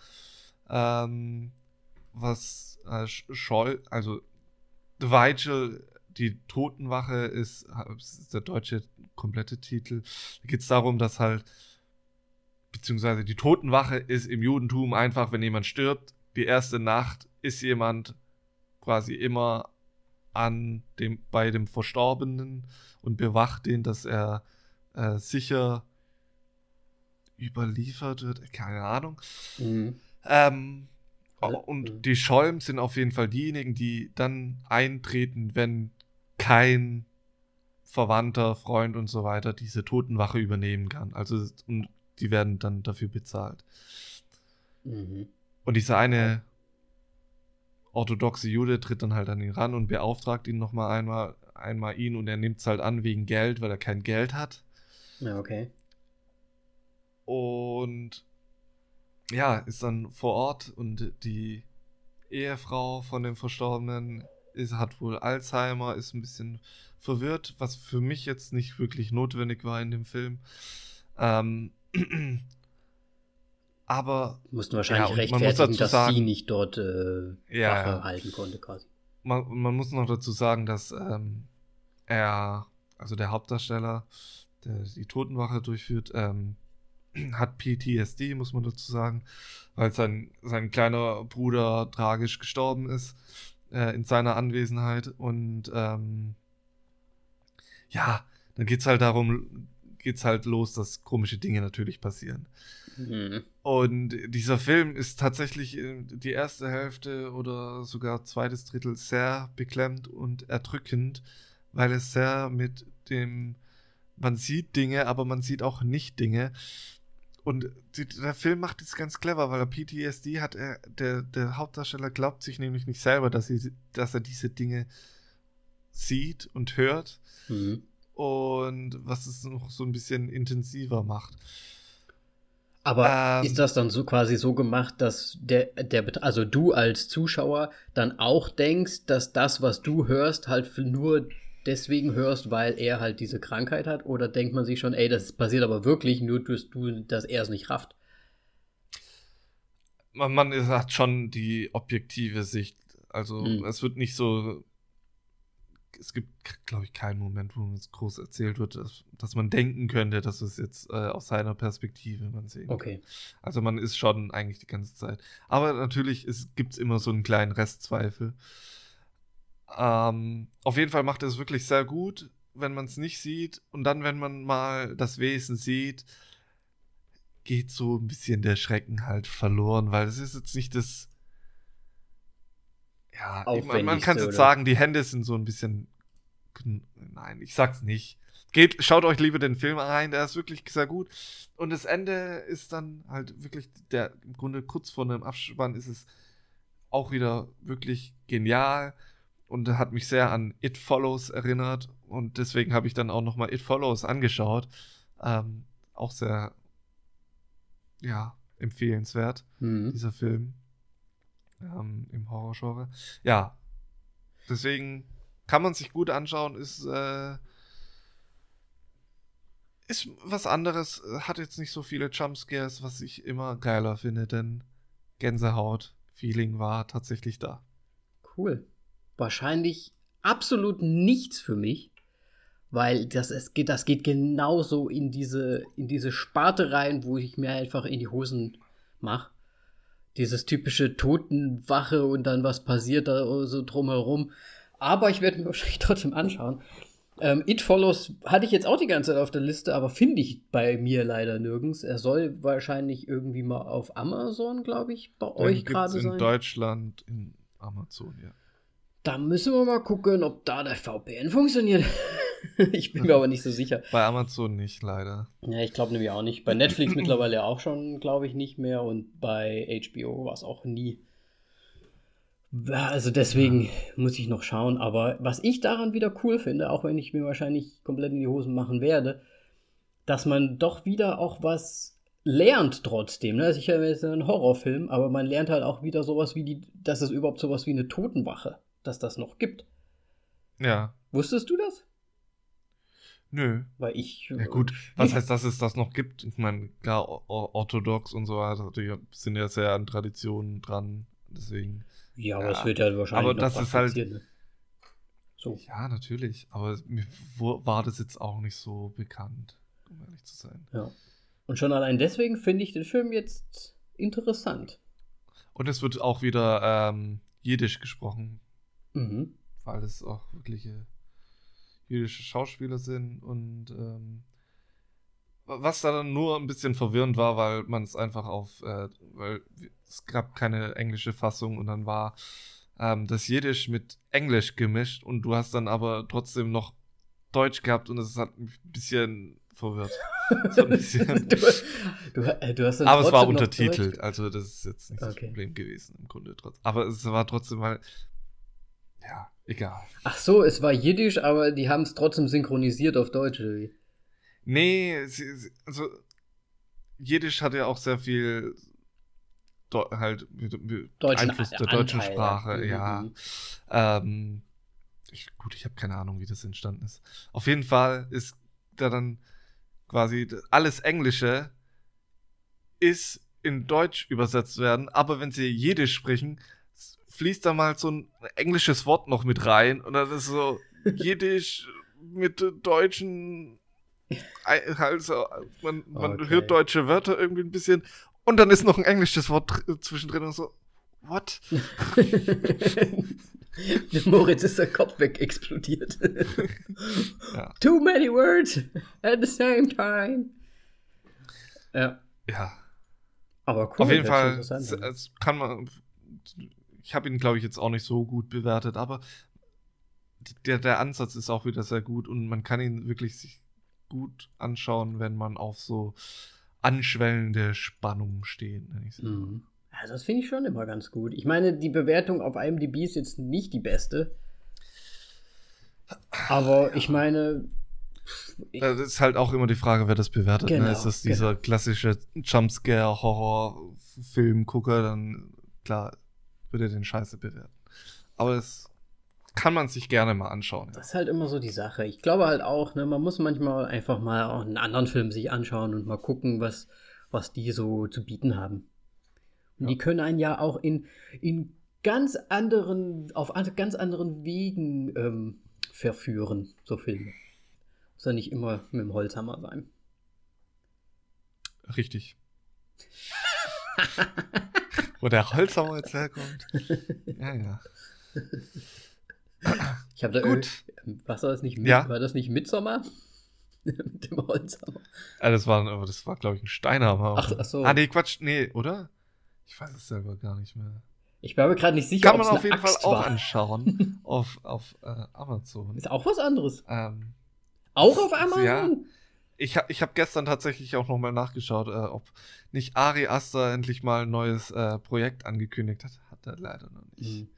ähm, was äh, Scholl, also The Vigil, die Totenwache ist, ist der deutsche komplette Titel. Da geht es darum, dass halt beziehungsweise die Totenwache ist im Judentum einfach, wenn jemand stirbt, die erste Nacht ist jemand quasi immer an dem, bei dem Verstorbenen und bewacht den, dass er äh, sicher überliefert wird, keine Ahnung. Mhm. Ähm, und mhm. die Scholm sind auf jeden Fall diejenigen, die dann eintreten, wenn kein Verwandter, Freund und so weiter diese Totenwache übernehmen kann. Also und die werden dann dafür bezahlt. Mhm. Und dieser eine orthodoxe Jude tritt dann halt an ihn ran und beauftragt ihn nochmal einmal, einmal ihn und er nimmt es halt an wegen Geld, weil er kein Geld hat. Ja, okay. Und ja, ist dann vor Ort und die Ehefrau von dem Verstorbenen ist, hat wohl Alzheimer, ist ein bisschen verwirrt, was für mich jetzt nicht wirklich notwendig war in dem Film. Ähm, [CLEARS THROAT] aber. Mussten wahrscheinlich ja, rechtfertigen, dass sagen, sie nicht dort äh, ja, Wache halten konnte, quasi. Man, man, muss noch dazu sagen, dass ähm, er, also der Hauptdarsteller, der die Totenwache durchführt, ähm, [CLEARS THROAT] hat PTSD, muss man dazu sagen, weil sein, sein kleiner Bruder tragisch gestorben ist äh, in seiner Anwesenheit. Und ähm, ja, dann geht es halt darum, geht's halt los, dass komische Dinge natürlich passieren. Mhm. Und dieser Film ist tatsächlich äh, die erste Hälfte oder sogar zweites Drittel sehr beklemmt und erdrückend, weil es sehr mit dem, man sieht Dinge, aber man sieht auch nicht Dinge. Und die, der Film macht es ganz clever, weil er PTSD hat, er, der, der Hauptdarsteller glaubt sich nämlich nicht selber, dass, sie, dass er diese Dinge sieht und hört. Mhm und was es noch so ein bisschen intensiver macht. Aber ähm, ist das dann so quasi so gemacht, dass der, der, also du als Zuschauer dann auch denkst, dass das, was du hörst, halt nur deswegen hörst, weil er halt diese Krankheit hat? Oder denkt man sich schon, ey, das passiert aber wirklich, nur dass du, dass er es nicht rafft? Man, man hat schon die objektive Sicht. Also mhm. es wird nicht so es gibt, glaube ich, keinen Moment, wo es groß erzählt wird, dass, dass man denken könnte, dass es jetzt äh, aus seiner Perspektive man sehen Okay. Also man ist schon eigentlich die ganze Zeit. Aber natürlich gibt es immer so einen kleinen Restzweifel. Ähm, auf jeden Fall macht er es wirklich sehr gut, wenn man es nicht sieht. Und dann, wenn man mal das Wesen sieht, geht so ein bisschen der Schrecken halt verloren, weil es ist jetzt nicht das ja, man, man kann jetzt sagen, die Hände sind so ein bisschen. Nein, ich sag's nicht. Geht, schaut euch lieber den Film rein, der ist wirklich sehr gut. Und das Ende ist dann halt wirklich, der im Grunde kurz vor dem Abspann ist es auch wieder wirklich genial und hat mich sehr an It Follows erinnert. Und deswegen habe ich dann auch nochmal It Follows angeschaut. Ähm, auch sehr, ja, empfehlenswert, mhm. dieser Film ähm, im Horrorgenre. Ja, deswegen kann man sich gut anschauen, ist, äh, ist was anderes, hat jetzt nicht so viele Jumpscares, was ich immer geiler finde, denn Gänsehaut-Feeling war tatsächlich da. Cool. Wahrscheinlich absolut nichts für mich, weil das, es geht, das geht genauso in diese, in diese Sparte rein, wo ich mir einfach in die Hosen mache dieses typische Totenwache und dann was passiert da so drumherum. Aber ich werde mir [LAUGHS] wahrscheinlich trotzdem anschauen. Ähm, It Follows hatte ich jetzt auch die ganze Zeit auf der Liste, aber finde ich bei mir leider nirgends. Er soll wahrscheinlich irgendwie mal auf Amazon, glaube ich, bei Den euch gerade sein. In Deutschland in Amazon, ja. Da müssen wir mal gucken, ob da der VPN funktioniert. [LAUGHS] [LAUGHS] ich bin mir aber nicht so sicher. Bei Amazon nicht, leider. Ja, ich glaube nämlich auch nicht. Bei Netflix mittlerweile auch schon, glaube ich, nicht mehr. Und bei HBO war es auch nie. Also deswegen muss ich noch schauen. Aber was ich daran wieder cool finde, auch wenn ich mir wahrscheinlich komplett in die Hosen machen werde, dass man doch wieder auch was lernt trotzdem. Ne? Also ich habe jetzt einen Horrorfilm, aber man lernt halt auch wieder sowas wie die, dass es überhaupt sowas wie eine Totenwache, dass das noch gibt. Ja. Wusstest du das? Nö. Weil ich. Ja gut, [LAUGHS] was heißt, dass es das noch gibt? Ich meine, klar, orthodox und so weiter, die sind ja sehr an Traditionen dran. Deswegen. Ja, aber Ja. es wird ja wahrscheinlich. Aber noch das ist halt- Ne? So. Ja, natürlich. Aber mir wo- war das jetzt auch nicht so bekannt, um ehrlich zu sein. Ja. Und schon allein deswegen finde ich den Film jetzt interessant. Und es wird auch wieder ähm, Jiddisch gesprochen, Mhm. weil es auch wirkliche jüdische Schauspieler sind und ähm, was da dann nur ein bisschen verwirrend war, weil man es einfach auf, äh, weil es gab keine englische Fassung und dann war ähm, das Jiddisch mit Englisch gemischt und du hast dann aber trotzdem noch Deutsch gehabt und es hat mich ein bisschen verwirrt. [LAUGHS] So ein bisschen. du, du, äh, du hast aber es war untertitelt, also das ist jetzt nicht das Okay. Problem gewesen im Grunde trotzdem. Aber es war trotzdem halt, ja, egal. Ach so, es war Jiddisch, aber die haben es trotzdem synchronisiert auf Deutsch. Oder wie? Nee, sie, sie, also Jiddisch hat ja auch sehr viel Deu halt Deutschen Einfluss der Anteil, deutschen. Sprache, Mhm. ja. Ähm, ich, gut, ich habe keine Ahnung, wie das entstanden ist. Auf jeden Fall ist da dann quasi alles Englische ist in Deutsch übersetzt werden, aber wenn sie Jiddisch sprechen, fließt da mal so ein englisches Wort noch mit rein und dann ist so Jiddisch mit deutschen also man, man Okay. hört deutsche Wörter irgendwie ein bisschen und dann ist noch ein englisches Wort dr- zwischendrin und so what? [LAUGHS] Moritz ist der Kopf weg explodiert. [LAUGHS] Ja. Too many words at the same time. Ja, Ja. aber cool. Auf jeden Fall, kann man. Ich habe ihn, glaube ich, jetzt auch nicht so gut bewertet, aber der, der Ansatz ist auch wieder sehr gut und man kann ihn wirklich sich gut anschauen, wenn man auf so anschwellende Spannung steht. Mhm. Ja, das finde ich schon immer ganz gut. Ich meine, die Bewertung auf IMDb ist jetzt nicht die beste. Aber ich meine. Ich, Das ist halt auch immer die Frage, wer das bewertet. Genau, ne? Ist das dieser klassische Jumpscare-Horror-Film-Gucker, dann klar, würde den Scheiße bewerten. Aber das kann man sich gerne mal anschauen. Ja. das ist halt immer so die Sache. Ich glaube halt auch, ne, man muss manchmal einfach mal auch einen anderen Film sich anschauen und mal gucken, was, was die so zu bieten haben. Und Ja. die können einen ja auch in, in ganz anderen, auf an- ganz anderen Wegen ähm, verführen, so Filme. Muss ja nicht immer mit dem Holzhammer sein. Richtig. [LAUGHS] Wo der Holzhammer jetzt herkommt. [LAUGHS] Ja, ja. Ich habe da Gut. was war das nicht? Ja. War das nicht Midsommer? [LAUGHS] Mit dem Holzhammer. Ah, das war, aber das war, glaube ich, ein Steinhammer. Ach- ach so. Ah, nee, Quatsch, nee, oder? Ich weiß es selber gar nicht mehr. Ich war mir gerade nicht sicher, Kann man auf jeden Fall Axt auch war. anschauen. [LAUGHS] auf auf äh, Amazon. Ist auch was anderes. Ähm, Auch auf Amazon? Ja. Ich habe ich hab gestern tatsächlich auch nochmal nachgeschaut, äh, ob nicht Ari Aster endlich mal ein neues äh, Projekt angekündigt hat. Hat er leider noch nicht. Hm.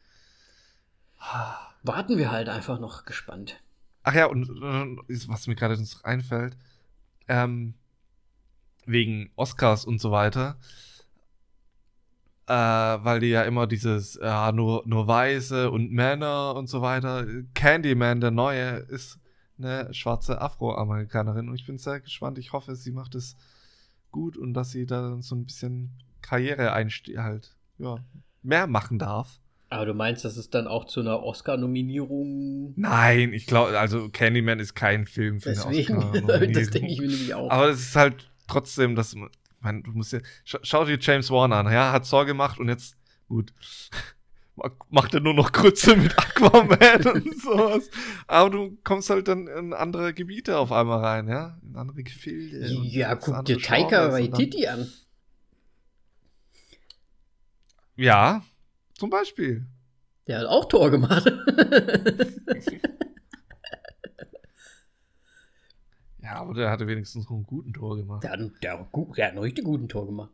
Warten wir halt einfach noch gespannt. Ach ja, und äh, was mir gerade noch einfällt, ähm, wegen Oscars und so weiter, äh, weil die ja immer dieses, ja, nur, nur Weiße und Männer und so weiter. Candyman, der Neue, ist eine schwarze Afroamerikanerin und ich bin sehr gespannt. Ich hoffe, sie macht es gut und dass sie da so ein bisschen Karriere einsteht, halt, ja, mehr machen darf. Aber du meinst, dass es dann auch zu einer Oscar-Nominierung. Nein, ich glaube, also Candyman ist kein Film für Deswegen, eine [LAUGHS] Oscar. das denke ich mir nämlich auch. Aber es ist halt trotzdem, dass man, du musst ja, schau, schau dir James Wan an, ja, hat Saw gemacht und jetzt, gut, macht er nur noch Grütze mit Aquaman und [LAUGHS] sowas. Aber du kommst halt dann in andere Gebiete auf einmal rein, ja, in andere Gefilde. ja, guck dir Taika Waititi an. Ja, zum Beispiel. Der hat auch Tor gemacht. [LAUGHS] Ja, aber der hatte wenigstens noch einen guten Tor gemacht. der, hat, der, der hat einen richtig guten Tor gemacht.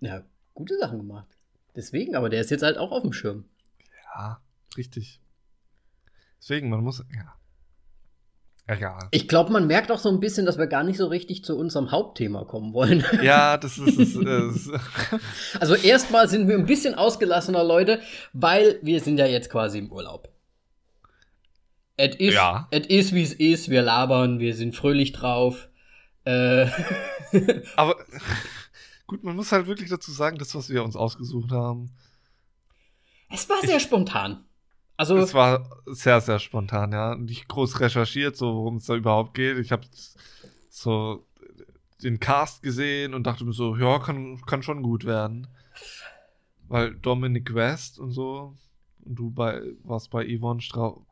Ja, gute Sachen gemacht. Deswegen, aber der ist jetzt halt auch auf dem Schirm. Ja, richtig. Deswegen, man muss. Ja. Egal. Ich glaube, man merkt auch so ein bisschen, dass wir gar nicht so richtig zu unserem Hauptthema kommen wollen. [LAUGHS] Ja, das ist. Das ist [LAUGHS] also, erstmal sind wir ein bisschen ausgelassener, Leute, weil wir sind ja jetzt quasi im Urlaub. Es ist, Ja. es ist, wie es ist. Wir labern, wir sind fröhlich drauf. Äh, [LAUGHS] aber gut, man muss halt wirklich dazu sagen, das, was wir uns ausgesucht haben, es war sehr spontan. Also, es war sehr, sehr spontan, ja. Nicht groß recherchiert, so worum es da überhaupt geht. Ich habe so den Cast gesehen und dachte mir so, ja, kann, kann schon gut werden. Weil Dominic West und so, und du bei, warst bei Yvonne Strau.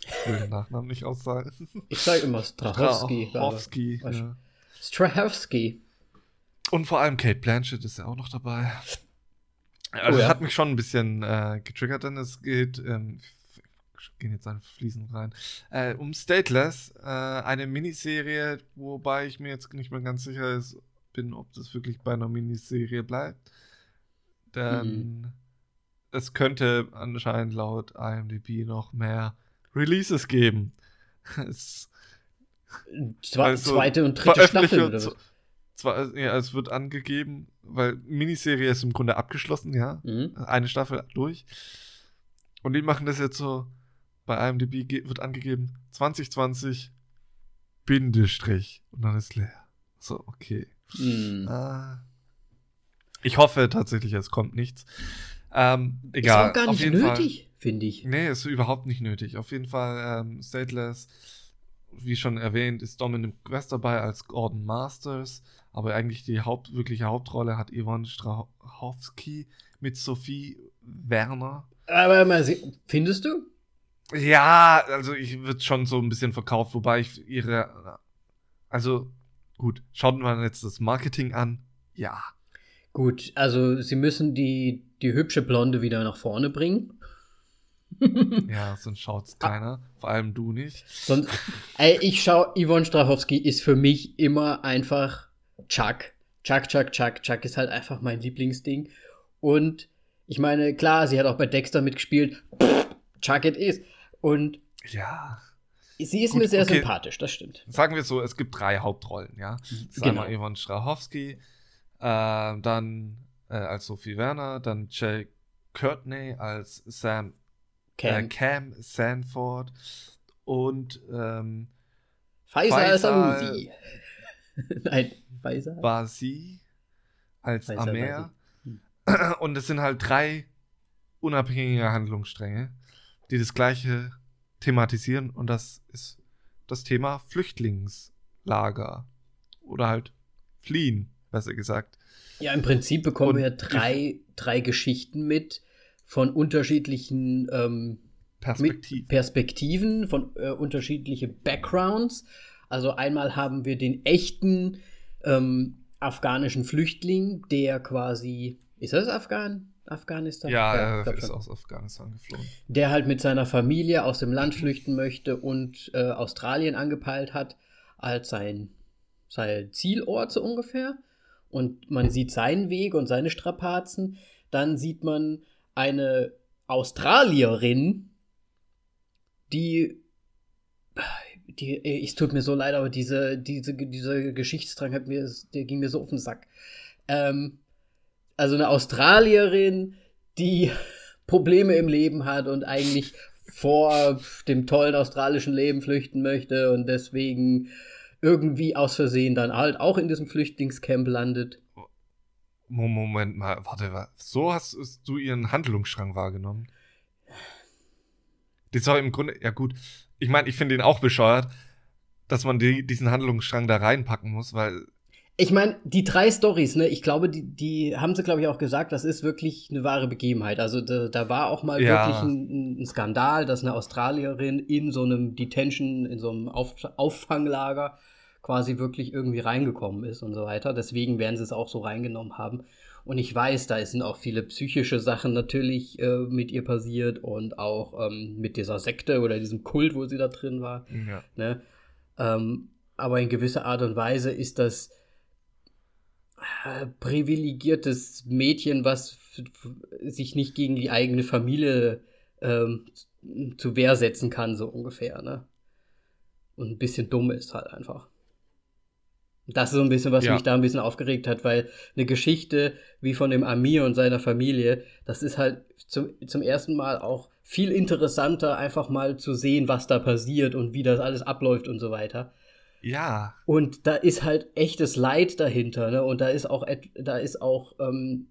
Ich will den Nachnamen nicht aussagen. ich sage immer Strachowski. Strachowski, aber- ja. Strachowski. Und vor allem Kate Blanchett ist ja auch noch dabei. Also Oh ja. hat mich schon ein bisschen äh, getriggert, denn es geht, ähm, gehen jetzt an Fliesen rein, äh, um Stateless, äh, eine Miniserie, wobei ich mir jetzt nicht mehr ganz sicher ist, bin, ob das wirklich bei einer Miniserie bleibt. Denn es könnte anscheinend laut IMDb noch mehr Releases geben. [LAUGHS] es Zwe Also, zweite und dritte Staffel. Oder was? Zwar, ja, es wird angegeben, weil Miniserie ist im Grunde abgeschlossen, ja. Mhm. Eine Staffel durch. Und die machen das jetzt so, bei IMDb wird angegeben 2020 Bindestrich und dann ist leer. So, okay. Mhm. Ah. Ich hoffe tatsächlich, es kommt nichts. Ähm, Ist egal. auch gar nicht nötig, finde ich. Nee, ist überhaupt nicht nötig. Auf jeden Fall, ähm, Stateless, wie schon erwähnt, ist Dominic West dabei als Gordon Masters, aber eigentlich die Haupt, wirkliche Hauptrolle hat Yvonne Strachowski mit Sophie Werner. Aber mal sehen, findest du? Ja, also ich wird schon so ein bisschen verkauft, wobei ich ihre, also gut, schaut man jetzt das Marketing an, ja. Gut, also sie müssen die, die hübsche Blonde wieder nach vorne bringen. [LAUGHS] Ja, sonst schaut's keiner, vor allem du nicht. Sonst, ey, ich schau, Yvonne Strachowski ist für mich immer einfach Chuck. Chuck, Chuck, Chuck. Chuck ist halt einfach mein Lieblingsding. Und ich meine, klar, sie hat auch bei Dexter mitgespielt. Chuck it is. Und Ja. sie ist Gut, mir sehr okay. sympathisch, das stimmt. sagen wir so, es gibt drei Hauptrollen, ja. Genau. einmal Yvonne Strachowski, äh, dann äh, als Sophie Werner, dann Jay Courtney als Sam Cam. Äh, Cam Sanford und ähm, Faisal Faisal- Salusi. [LAUGHS] Nein, Faisal. Basi als Faisal Amer. Basi. [CLEARS THROAT] Und es sind halt drei unabhängige Handlungsstränge, die das gleiche thematisieren und das ist das Thema Flüchtlingslager oder halt fliehen, besser gesagt. Ja, im Prinzip bekommen Und wir drei, drei Geschichten mit von unterschiedlichen ähm, Perspektiv. mit Perspektiven, von äh, unterschiedliche Backgrounds. Also einmal haben wir den echten ähm, afghanischen Flüchtling, der quasi, ist das Afghan? Afghanistan? Ja, ich er ist schon. aus Afghanistan geflohen. Der halt mit seiner Familie aus dem Land flüchten möchte und äh, Australien angepeilt hat als sein, sein Zielort so ungefähr. Und man sieht seinen Weg und seine Strapazen. Dann sieht man eine Australierin, die, die äh, es tut mir so leid, aber diese, diese, dieser Geschichtsdrang hat mir, der ging mir so auf den Sack. Ähm, also eine Australierin, die [LAUGHS] Probleme im Leben hat und eigentlich [LAUGHS] vor dem tollen australischen Leben flüchten möchte und deswegen irgendwie aus Versehen dann halt auch in diesem Flüchtlingscamp landet. Mo- Moment mal, warte, wa- so hast du ihren Handlungsstrang wahrgenommen? Das doch im Grunde, ja gut, ich meine, ich finde ihn auch bescheuert, dass man die, diesen Handlungsstrang da reinpacken muss, weil, Ich meine, die drei Stories, ne, ich glaube, die, die haben sie, glaube ich, auch gesagt, das ist wirklich eine wahre Begebenheit. Also da, da war auch mal Ja. wirklich ein, ein Skandal, dass eine Australierin in so einem Detention, in so einem Auf, Auffanglager quasi wirklich irgendwie reingekommen ist und so weiter. Deswegen werden sie es auch so reingenommen haben. Und ich weiß, da sind auch viele psychische Sachen natürlich äh, mit ihr passiert und auch ähm, mit dieser Sekte oder diesem Kult, wo sie da drin war. ja. Ne? Ähm, aber in gewisser Art und Weise ist das äh, privilegiertes Mädchen, was sich nicht gegen die eigene Familie ähm, zu Wehr setzen kann, so ungefähr, ne? Und ein bisschen dumm ist halt einfach. Das ist so ein bisschen, was ja. mich da ein bisschen aufgeregt hat, weil eine Geschichte wie von dem Amir und seiner Familie, das ist halt zum, zum ersten Mal auch viel interessanter, einfach mal zu sehen, was da passiert und wie das alles abläuft und so weiter. Ja. Und da ist halt echtes Leid dahinter, ne? Und da ist auch, da ist auch, ähm,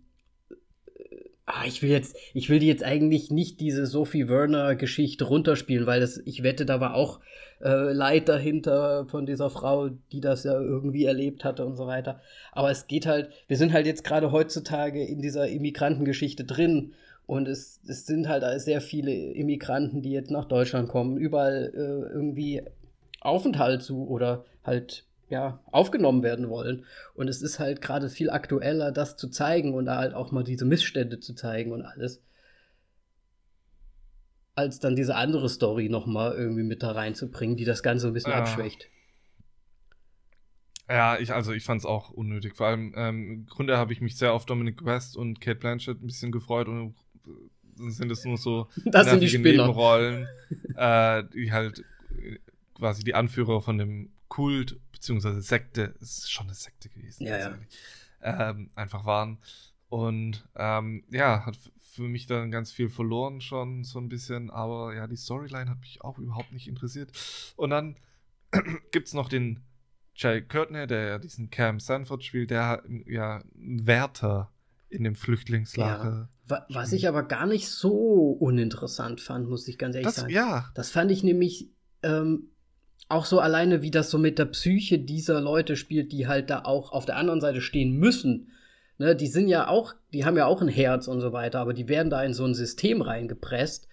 ah, ich will jetzt, ich will die jetzt eigentlich nicht diese Sophie Werner-Geschichte runterspielen, weil das, ich wette, da war auch äh, Leid dahinter von dieser Frau, die das ja irgendwie erlebt hatte und so weiter. Aber es geht halt, wir sind halt jetzt gerade heutzutage in dieser Immigrantengeschichte drin und es, es sind halt sehr viele Immigranten, die jetzt nach Deutschland kommen, überall äh, irgendwie Aufenthalt zu oder halt ja, aufgenommen werden wollen. Und es ist halt gerade viel aktueller, das zu zeigen und da halt auch mal diese Missstände zu zeigen und alles. Als dann diese andere Story nochmal irgendwie mit da reinzubringen, die das Ganze ein bisschen ja. abschwächt. Ja, ich, also ich fand es auch unnötig. Vor allem, ähm, im Grunde habe ich mich sehr auf Dominic West und Kate Blanchett ein bisschen gefreut und sind es nur so [LAUGHS] das sind die Nebenrollen, äh, die halt quasi die Anführer von dem Kult, beziehungsweise Sekte, es ist schon eine Sekte gewesen, ja, ja. Ähm, einfach waren. Und ähm, ja, hat für mich dann ganz viel verloren schon so ein bisschen, aber ja, die Storyline hat mich auch überhaupt nicht interessiert. Und dann [CLEARS THROAT] gibt es noch den Jay Courtney, der ja diesen Cam Sanford spielt, der ja ein Wärter in dem Flüchtlingslager. Ja. Was ich aber gar nicht so uninteressant fand, muss ich ganz ehrlich das, sagen. Ja. Das fand ich nämlich ähm, auch so alleine, wie das so mit der Psyche dieser Leute spielt, die halt da auch auf der anderen Seite stehen müssen. Ne, die sind ja auch, die haben ja auch ein Herz und so weiter, aber die werden da in so ein System reingepresst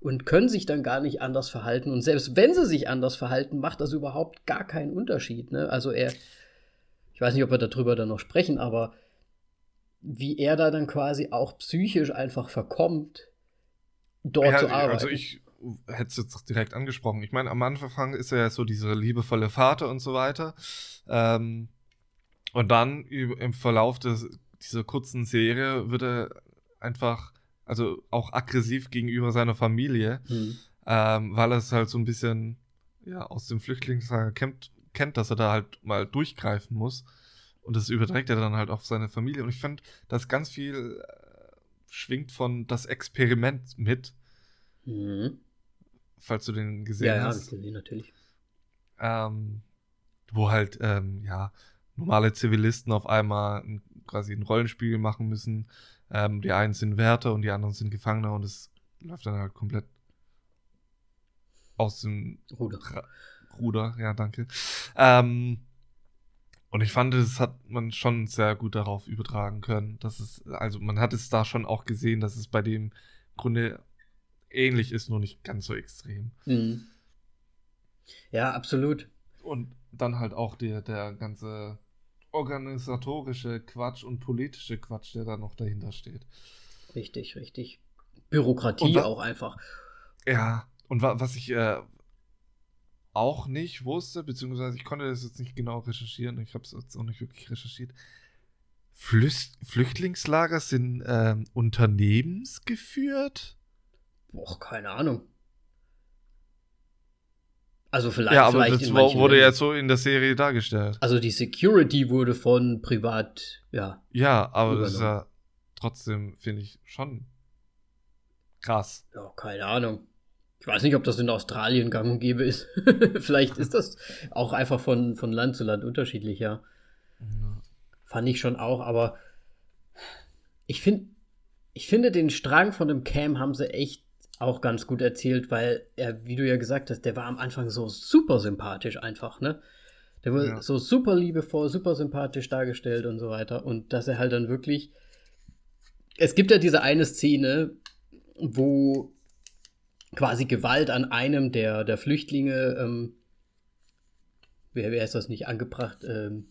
und können sich dann gar nicht anders verhalten. Und selbst wenn sie sich anders verhalten, macht das überhaupt gar keinen Unterschied. Ne? Also er, ich weiß nicht, ob wir darüber dann noch sprechen, aber wie er da dann quasi auch psychisch einfach verkommt, dort ja, zu also arbeiten. Also ich hätte es jetzt direkt angesprochen. Ich meine, am Anfang ist er ja so dieser liebevolle Vater und so weiter. Ähm, und dann im Verlauf des, dieser kurzen Serie wird er einfach, also auch aggressiv gegenüber seiner Familie, mhm. ähm, weil er es halt so ein bisschen ja, aus dem Flüchtlingslager kennt, kennt, dass er da halt mal durchgreifen muss. Und das überträgt er dann halt auf seine Familie. Und ich fand, dass ganz viel äh, schwingt von das Experiment mit. Mhm falls du den gesehen ja, hast. Ja, gesehen, natürlich. Ähm, wo halt, ähm, ja, normale Zivilisten auf einmal ein, quasi ein Rollenspiel machen müssen. Ähm, die einen sind Wärter und die anderen sind Gefangene und es läuft dann halt komplett aus dem Ruder. Ra Ruder, ja, danke. Ähm, und ich fand, das hat man schon sehr gut darauf übertragen können. Dass es, also man hat es da schon auch gesehen, dass es bei dem Grunde ähnlich ist, nur nicht ganz so extrem. Mhm. Ja, absolut. Und dann halt auch der, der ganze organisatorische Quatsch und politische Quatsch, der da noch dahinter steht. Richtig, richtig. Bürokratie auch einfach. Ja, und wa was ich äh, auch nicht wusste, beziehungsweise ich konnte das jetzt nicht genau recherchieren, ich habe es jetzt auch nicht wirklich recherchiert. Flüst Flüchtlingslager sind äh, unternehmensgeführt? Boah, keine Ahnung. Also vielleicht. Ja, aber vielleicht das wurde ja so in der Serie dargestellt. Also die Security wurde von privat, ja. Ja, aber übernommen. das ist ja trotzdem, finde ich, schon krass. Ja, keine Ahnung. Ich weiß nicht, ob das in Australien gang und gäbe ist. [LAUGHS] vielleicht ist das auch einfach von, von Land zu Land unterschiedlich, ja. ja. Fand ich schon auch, aber ich finde, ich finde den Strang von dem Cam haben sie echt auch ganz gut erzählt, weil er, wie du ja gesagt hast, der war am Anfang so super sympathisch einfach, ne? Der wurde ja. so super liebevoll, super sympathisch dargestellt und so weiter. Und dass er halt dann wirklich. Es gibt ja diese eine Szene, wo quasi Gewalt an einem der, der Flüchtlinge, ähm, wer, wer ist das nicht angebracht? Ähm,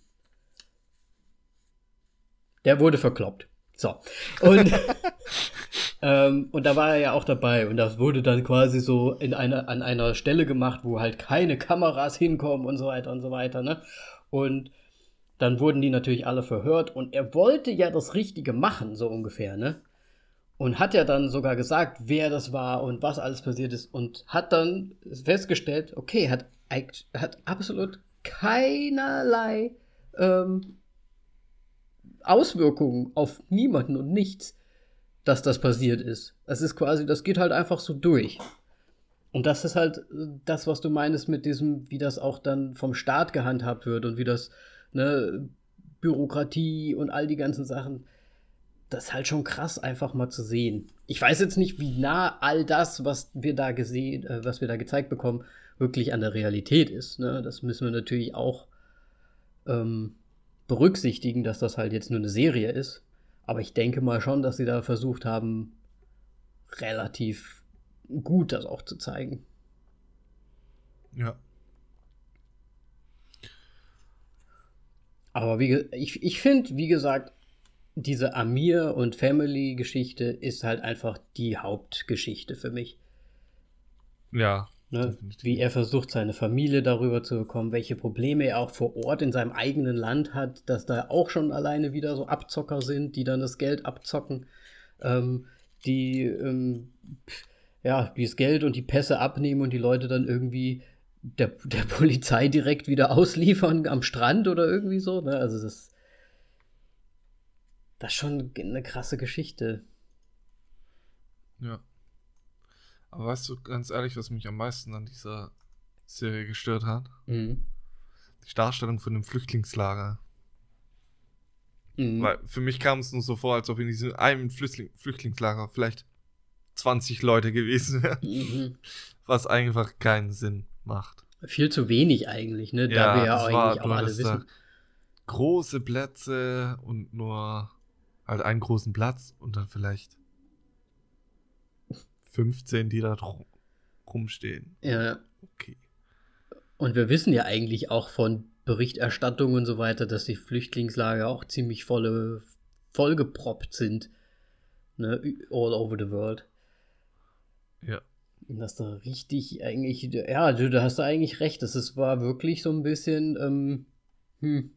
der wurde verkloppt. So. Und [LAUGHS] Ähm, und da war er ja auch dabei und das wurde dann quasi so in einer, an einer Stelle gemacht, wo halt keine Kameras hinkommen und so weiter und so weiter, ne? Und dann wurden die natürlich alle verhört und er wollte ja das Richtige machen, so ungefähr, ne? Und hat ja dann sogar gesagt, wer das war und was alles passiert ist und hat dann festgestellt, okay, hat, hat absolut keinerlei ähm, Auswirkungen auf niemanden und nichts, dass das passiert ist. Es ist quasi, das geht halt einfach so durch. Und das ist halt das, was du meinst mit diesem, wie das auch dann vom Staat gehandhabt wird und wie das, ne, Bürokratie und all die ganzen Sachen das ist halt schon krass, einfach mal zu sehen. Ich weiß jetzt nicht, wie nah all das, was wir da gesehen, äh, was wir da gezeigt bekommen, wirklich an der Realität ist. Ne? Das müssen wir natürlich auch ähm, berücksichtigen, dass das halt jetzt nur eine Serie ist. Aber ich denke mal schon, dass sie da versucht haben, relativ gut das auch zu zeigen. Ja. Aber wie, ich, ich finde, wie gesagt, diese Amir und Family-Geschichte ist halt einfach die Hauptgeschichte für mich. Ja. Ne? Wie er versucht, seine Familie darüber zu bekommen, welche Probleme er auch vor Ort in seinem eigenen Land hat, dass da auch schon alleine wieder so Abzocker sind, die dann das Geld abzocken, ähm, die ähm, ja, die das Geld und die Pässe abnehmen und die Leute dann irgendwie der, der Polizei direkt wieder ausliefern am Strand oder irgendwie so. Ne? Also das das ist schon eine krasse Geschichte. Ja. Aber weißt du, ganz ehrlich, was mich am meisten an dieser Serie gestört hat? Mhm. Die Darstellung von dem Flüchtlingslager. Mhm. Weil für mich kam es nur so vor, als ob in diesem einen Flüchtling Flüchtlingslager vielleicht 20 Leute gewesen wären. Mhm. Was einfach keinen Sinn macht. Viel zu wenig eigentlich, ne? Da ja, wir ja eigentlich war, auch alle wissen. Große Plätze und nur halt einen großen Platz und dann vielleicht 15, die da rumstehen. Ja. Okay. Und wir wissen ja eigentlich auch von Berichterstattung und so weiter, dass die Flüchtlingslager auch ziemlich volle, vollgeproppt sind. Ne? All over the world. Ja. Und dass da richtig eigentlich, ja, du, da hast du eigentlich recht. Das war wirklich so ein bisschen, ähm, hm,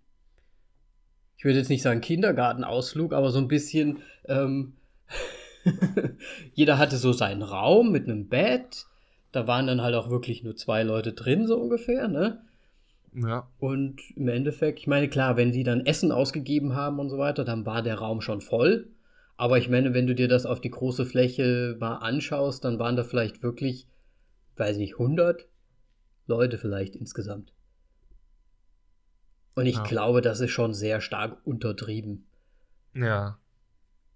ich würde jetzt nicht sagen Kindergartenausflug, aber so ein bisschen, ähm, [LAUGHS] [LAUGHS] jeder hatte so seinen Raum mit einem Bett. Da waren dann halt auch wirklich nur zwei Leute drin, so ungefähr, ne? Ja. Und im Endeffekt, ich meine, klar, wenn die dann Essen ausgegeben haben und so weiter, dann war der Raum schon voll. Aber ich meine, wenn du dir das auf die große Fläche mal anschaust, dann waren da vielleicht wirklich, weiß ich, 100 Leute vielleicht insgesamt. Und ich ja. glaube, das ist schon sehr stark untertrieben. Ja.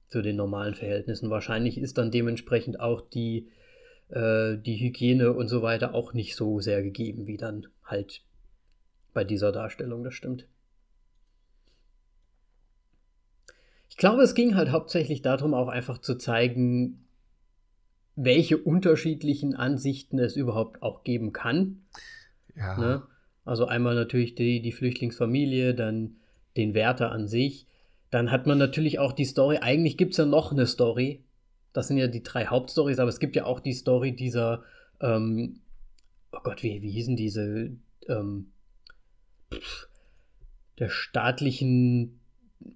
Zu den normalen Verhältnissen. Wahrscheinlich ist dann dementsprechend auch die, äh, die Hygiene und so weiter auch nicht so sehr gegeben, wie dann halt bei dieser Darstellung, das stimmt. Ich glaube, es ging halt hauptsächlich darum, auch einfach zu zeigen, welche unterschiedlichen Ansichten es überhaupt auch geben kann. Ja. Ne? Also einmal natürlich die, die Flüchtlingsfamilie, dann den Wärter an sich. Dann hat man natürlich auch die Story, eigentlich gibt es ja noch eine Story. Das sind ja die drei Hauptstories, aber es gibt ja auch die Story dieser, ähm, oh Gott, wie, wie hießen diese, ähm, der staatlichen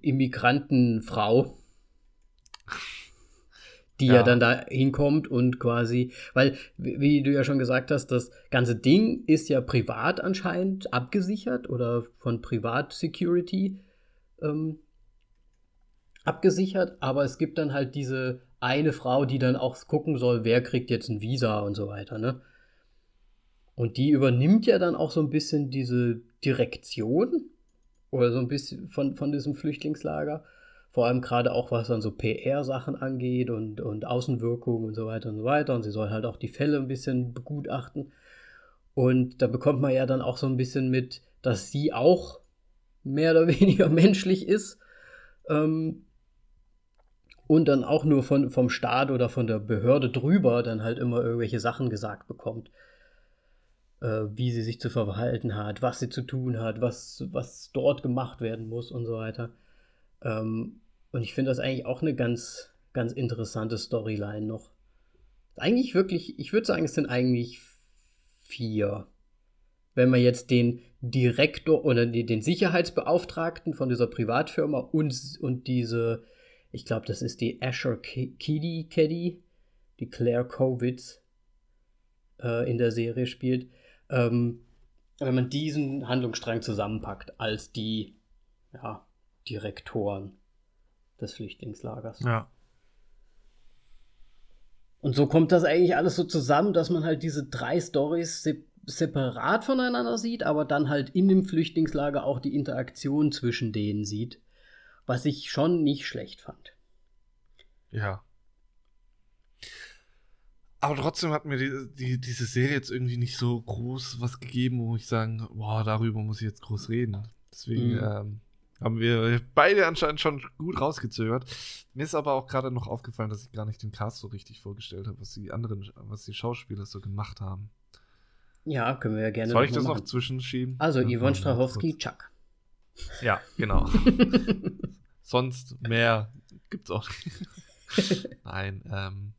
Immigrantenfrau die ja. ja. dann da hinkommt und quasi, weil, wie du ja schon gesagt hast, das ganze Ding ist ja privat anscheinend abgesichert oder von Privat-Security ähm, abgesichert, aber es gibt dann halt diese eine Frau, die dann auch gucken soll, wer kriegt jetzt ein Visa und so weiter, ne? Und die übernimmt ja dann auch so ein bisschen diese Direktion oder so ein bisschen von, von diesem Flüchtlingslager vor allem gerade auch was dann so PR-Sachen angeht und, und Außenwirkungen und so weiter und so weiter. Und sie soll halt auch die Fälle ein bisschen begutachten. Und da bekommt man ja dann auch so ein bisschen mit, dass sie auch mehr oder [LAUGHS] weniger menschlich ist. Ähm, und dann auch nur von, vom Staat oder von der Behörde drüber dann halt immer irgendwelche Sachen gesagt bekommt. Äh, wie sie sich zu verhalten hat, was sie zu tun hat, was, was dort gemacht werden muss und so weiter. Ähm, und ich finde das eigentlich auch eine ganz, ganz interessante Storyline noch. Eigentlich wirklich, ich würde sagen, es sind eigentlich vier. Wenn man jetzt den, Direktor oder den Sicherheitsbeauftragten von dieser Privatfirma und, und diese, ich glaube, das ist die Asher Kiddy Caddy, die Claire Kowitz äh, in der Serie spielt. Ähm, wenn man diesen Handlungsstrang zusammenpackt als die ja, Direktoren des Flüchtlingslagers. Ja. Und so kommt das eigentlich alles so zusammen, dass man halt diese drei Stories se separat voneinander sieht, aber dann halt in dem Flüchtlingslager auch die Interaktion zwischen denen sieht, was ich schon nicht schlecht fand. Ja. Aber trotzdem hat mir die, die, diese Serie jetzt irgendwie nicht so groß was gegeben, wo ich sagen, boah, darüber muss ich jetzt groß reden. Deswegen mhm. ähm, haben wir beide anscheinend schon gut rausgezögert. Mir ist aber auch gerade noch aufgefallen, dass ich gar nicht den Cast so richtig vorgestellt habe, was die anderen, was die Schauspieler so gemacht haben. Ja, können wir ja gerne. Soll ich das machen. noch zwischenschieben? Also Yvonne Strachowski, Chuck. Ja, genau. [LAUGHS] Sonst mehr gibt's auch nicht. [LAUGHS] Nein, ähm,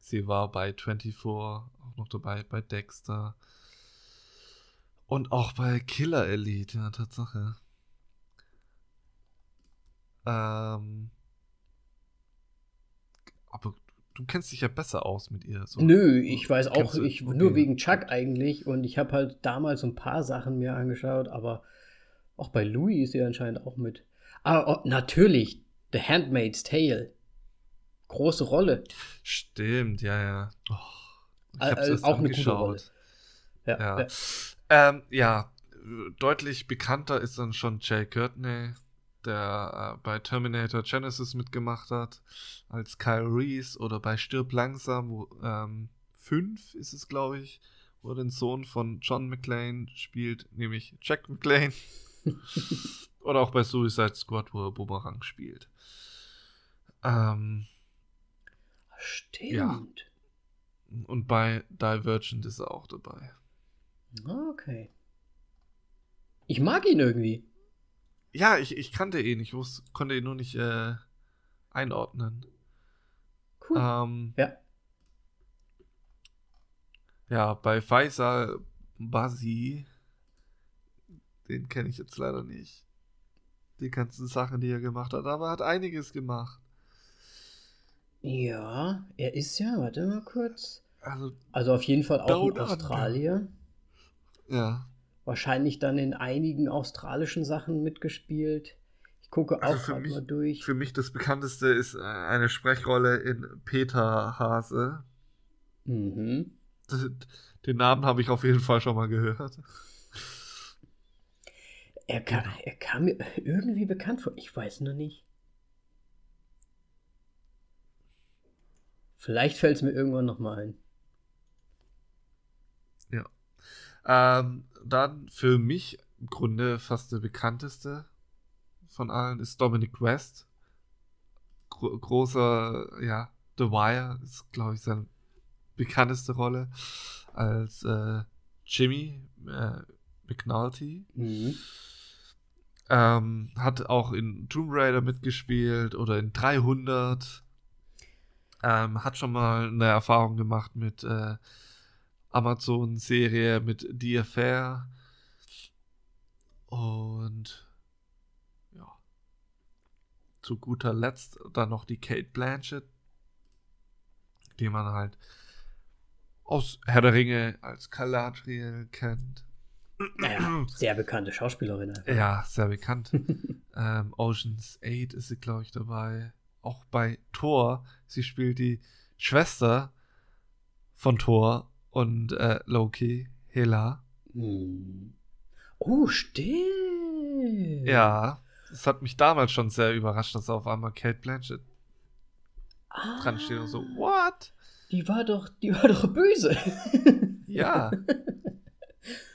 sie war bei 24 auch noch dabei, bei Dexter. Und auch bei Killer Elite, ja, Tatsache. Ähm, aber du kennst dich ja besser aus mit ihr. So. Nö, ich weiß auch, ich, okay. nur wegen Chuck eigentlich. Und ich habe halt damals ein paar Sachen mir angeschaut, aber auch bei Louis ist sie anscheinend auch mit. Aber oh, natürlich, The Handmaid's Tale. Große Rolle. Stimmt, ja, ja. Oh, ich hab's äh, auch eine gute Rolle. Ja, ja. Ja. Ähm, ja, deutlich bekannter ist dann schon Jay Courtney der äh, bei Terminator Genesis mitgemacht hat, als Kyle Reese oder bei Stirb langsam, wo, ähm, 5 ist es, glaube ich, wo er den Sohn von John McClane spielt, nämlich Jack McClane. [LAUGHS] oder auch bei Suicide Squad, wo er Boomerang spielt. Ähm, Stimmt. Ja. Und bei Divergent ist er auch dabei. Okay. Ich mag ihn irgendwie. Ja, ich, ich kannte ihn. Ich wusste, konnte ihn nur nicht äh, einordnen. Cool. Ähm, ja. Ja, bei Faisal Basi, den kenne ich jetzt leider nicht. Die ganzen Sachen, die er gemacht hat, aber er hat einiges gemacht. Ja, er ist ja, warte mal kurz. Also, also auf jeden Fall auch in Australien. Ja. Wahrscheinlich dann in einigen australischen Sachen mitgespielt. Ich gucke also auch mich, mal durch. Für mich das bekannteste ist äh, eine Sprechrolle in Peter Hase. Mhm. Den Namen habe ich auf jeden Fall schon mal gehört. Er kam, genau. er kam mir irgendwie bekannt vor. Ich weiß nur nicht. Vielleicht fällt es mir irgendwann nochmal ein. Ja. Ähm, dann für mich im Grunde fast der bekannteste von allen ist Dominic West. Gro großer, ja, The Wire ist, glaube ich, seine bekannteste Rolle als äh, Jimmy äh, McNulty. Mhm. Ähm, hat auch in Tomb Raider mitgespielt oder in 300. Ähm, hat schon mal eine Erfahrung gemacht mit äh, Amazon-Serie mit The Affair. Und ja. Zu guter Letzt dann noch die Kate Blanchett, die man halt aus Herr der Ringe als Galadriel kennt. Naja, sehr bekannte Schauspielerin. Einfach. Ja, sehr bekannt. [LAUGHS] ähm, Oceans 8 ist sie, glaube ich, dabei. Auch bei Thor. Sie spielt die Schwester von Thor und äh, Loki, Hela. Hm. Oh, stimmt. Ja, das hat mich damals schon sehr überrascht, dass auf einmal Kate Blanchett ah, dran steht und so, what? Die war doch, die war doch böse. ja. [LAUGHS]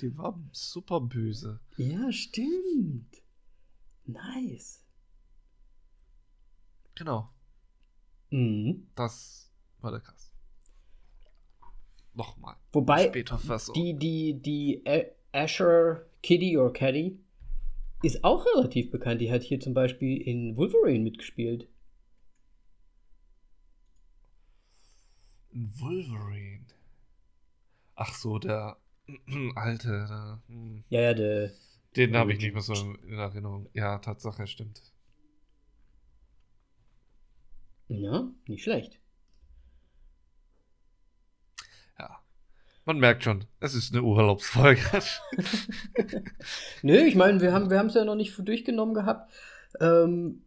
Die war super böse. Ja, stimmt. Nice. Genau. Mhm. Das war der Cast nochmal. Wobei die, die, die Asher Kitty oder Caddy ist auch relativ bekannt. Die hat hier zum Beispiel in Wolverine mitgespielt. Wolverine. Ach so, der [CLEARS THROAT] Alter. Hm. Ja, ja, der. Den habe ich nicht mehr so in Erinnerung. Ja, Tatsache, stimmt. Ja, nicht schlecht. Ja. Man merkt schon, es ist eine Urlaubsfolge. [LAUGHS] Nö, ich meine, wir haben wir es ja noch nicht durchgenommen gehabt. Ähm,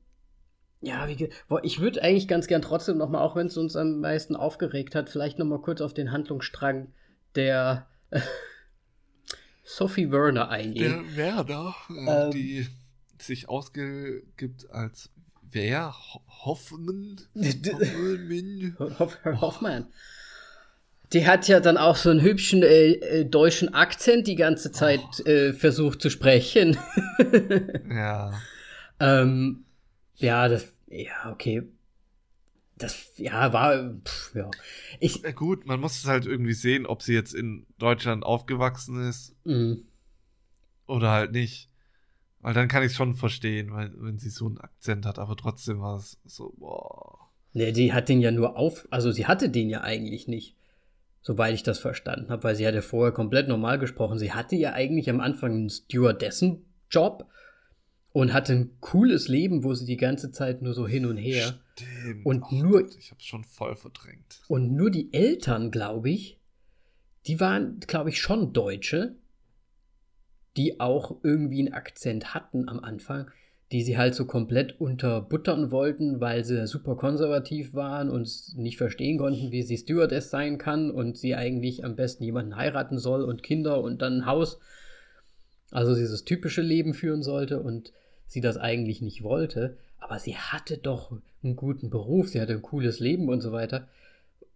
ja, wie, boah, ich würde eigentlich ganz gern trotzdem noch mal, auch wenn es uns am meisten aufgeregt hat, vielleicht noch mal kurz auf den Handlungsstrang der Sophie Werner eingehen. Der Werner, äh, ähm, die sich ausgibt als wer? Hoffmann? Hoffmann. [LAUGHS] Hoffmann. Die hat ja dann auch so einen hübschen äh, äh, deutschen Akzent die ganze Zeit oh. äh, versucht zu sprechen. [LAUGHS] ja. Ähm, ja, das, ja, okay. Das, ja, war, pff, ja. Ich, Gut, man muss es halt irgendwie sehen, ob sie jetzt in Deutschland aufgewachsen ist mhm. oder halt nicht. Weil dann kann ich es schon verstehen, weil, wenn sie so einen Akzent hat, aber trotzdem war es so, boah. Nee, die hat den ja nur auf, also sie hatte den ja eigentlich nicht. Soweit ich das verstanden habe, weil sie hatte vorher komplett normal gesprochen. Sie hatte ja eigentlich am Anfang einen Stewardessen-Job und hatte ein cooles Leben, wo sie die ganze Zeit nur so hin und her. Stimmt. Und oh nur. Gott, ich hab's schon voll verdrängt. Und nur die Eltern, glaube ich, die waren, glaube ich, schon Deutsche, die auch irgendwie einen Akzent hatten am Anfang, die sie halt so komplett unterbuttern wollten, weil sie super konservativ waren und nicht verstehen konnten, wie sie Stewardess sein kann und sie eigentlich am besten jemanden heiraten soll und Kinder und dann ein Haus. Also dieses typische Leben führen sollte und sie das eigentlich nicht wollte, aber sie hatte doch einen guten Beruf, sie hatte ein cooles Leben und so weiter.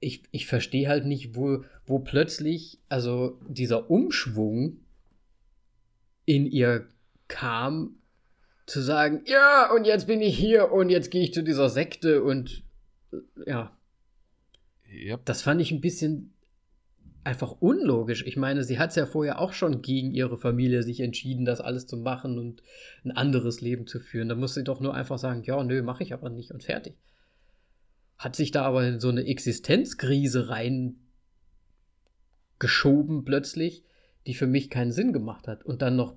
Ich, ich verstehe halt nicht, wo, wo plötzlich, also dieser Umschwung in ihr kam, zu sagen, ja, und jetzt bin ich hier und jetzt gehe ich zu dieser Sekte und ja. Yep. Das fand ich ein bisschen einfach unlogisch. Ich meine, sie hat es ja vorher auch schon gegen ihre Familie sich entschieden, das alles zu machen und ein anderes Leben zu führen. Da muss sie doch nur einfach sagen, ja, nö, mache ich aber nicht und fertig. Hat sich da aber in so eine Existenzkrise reingeschoben plötzlich, die für mich keinen Sinn gemacht hat. Und dann noch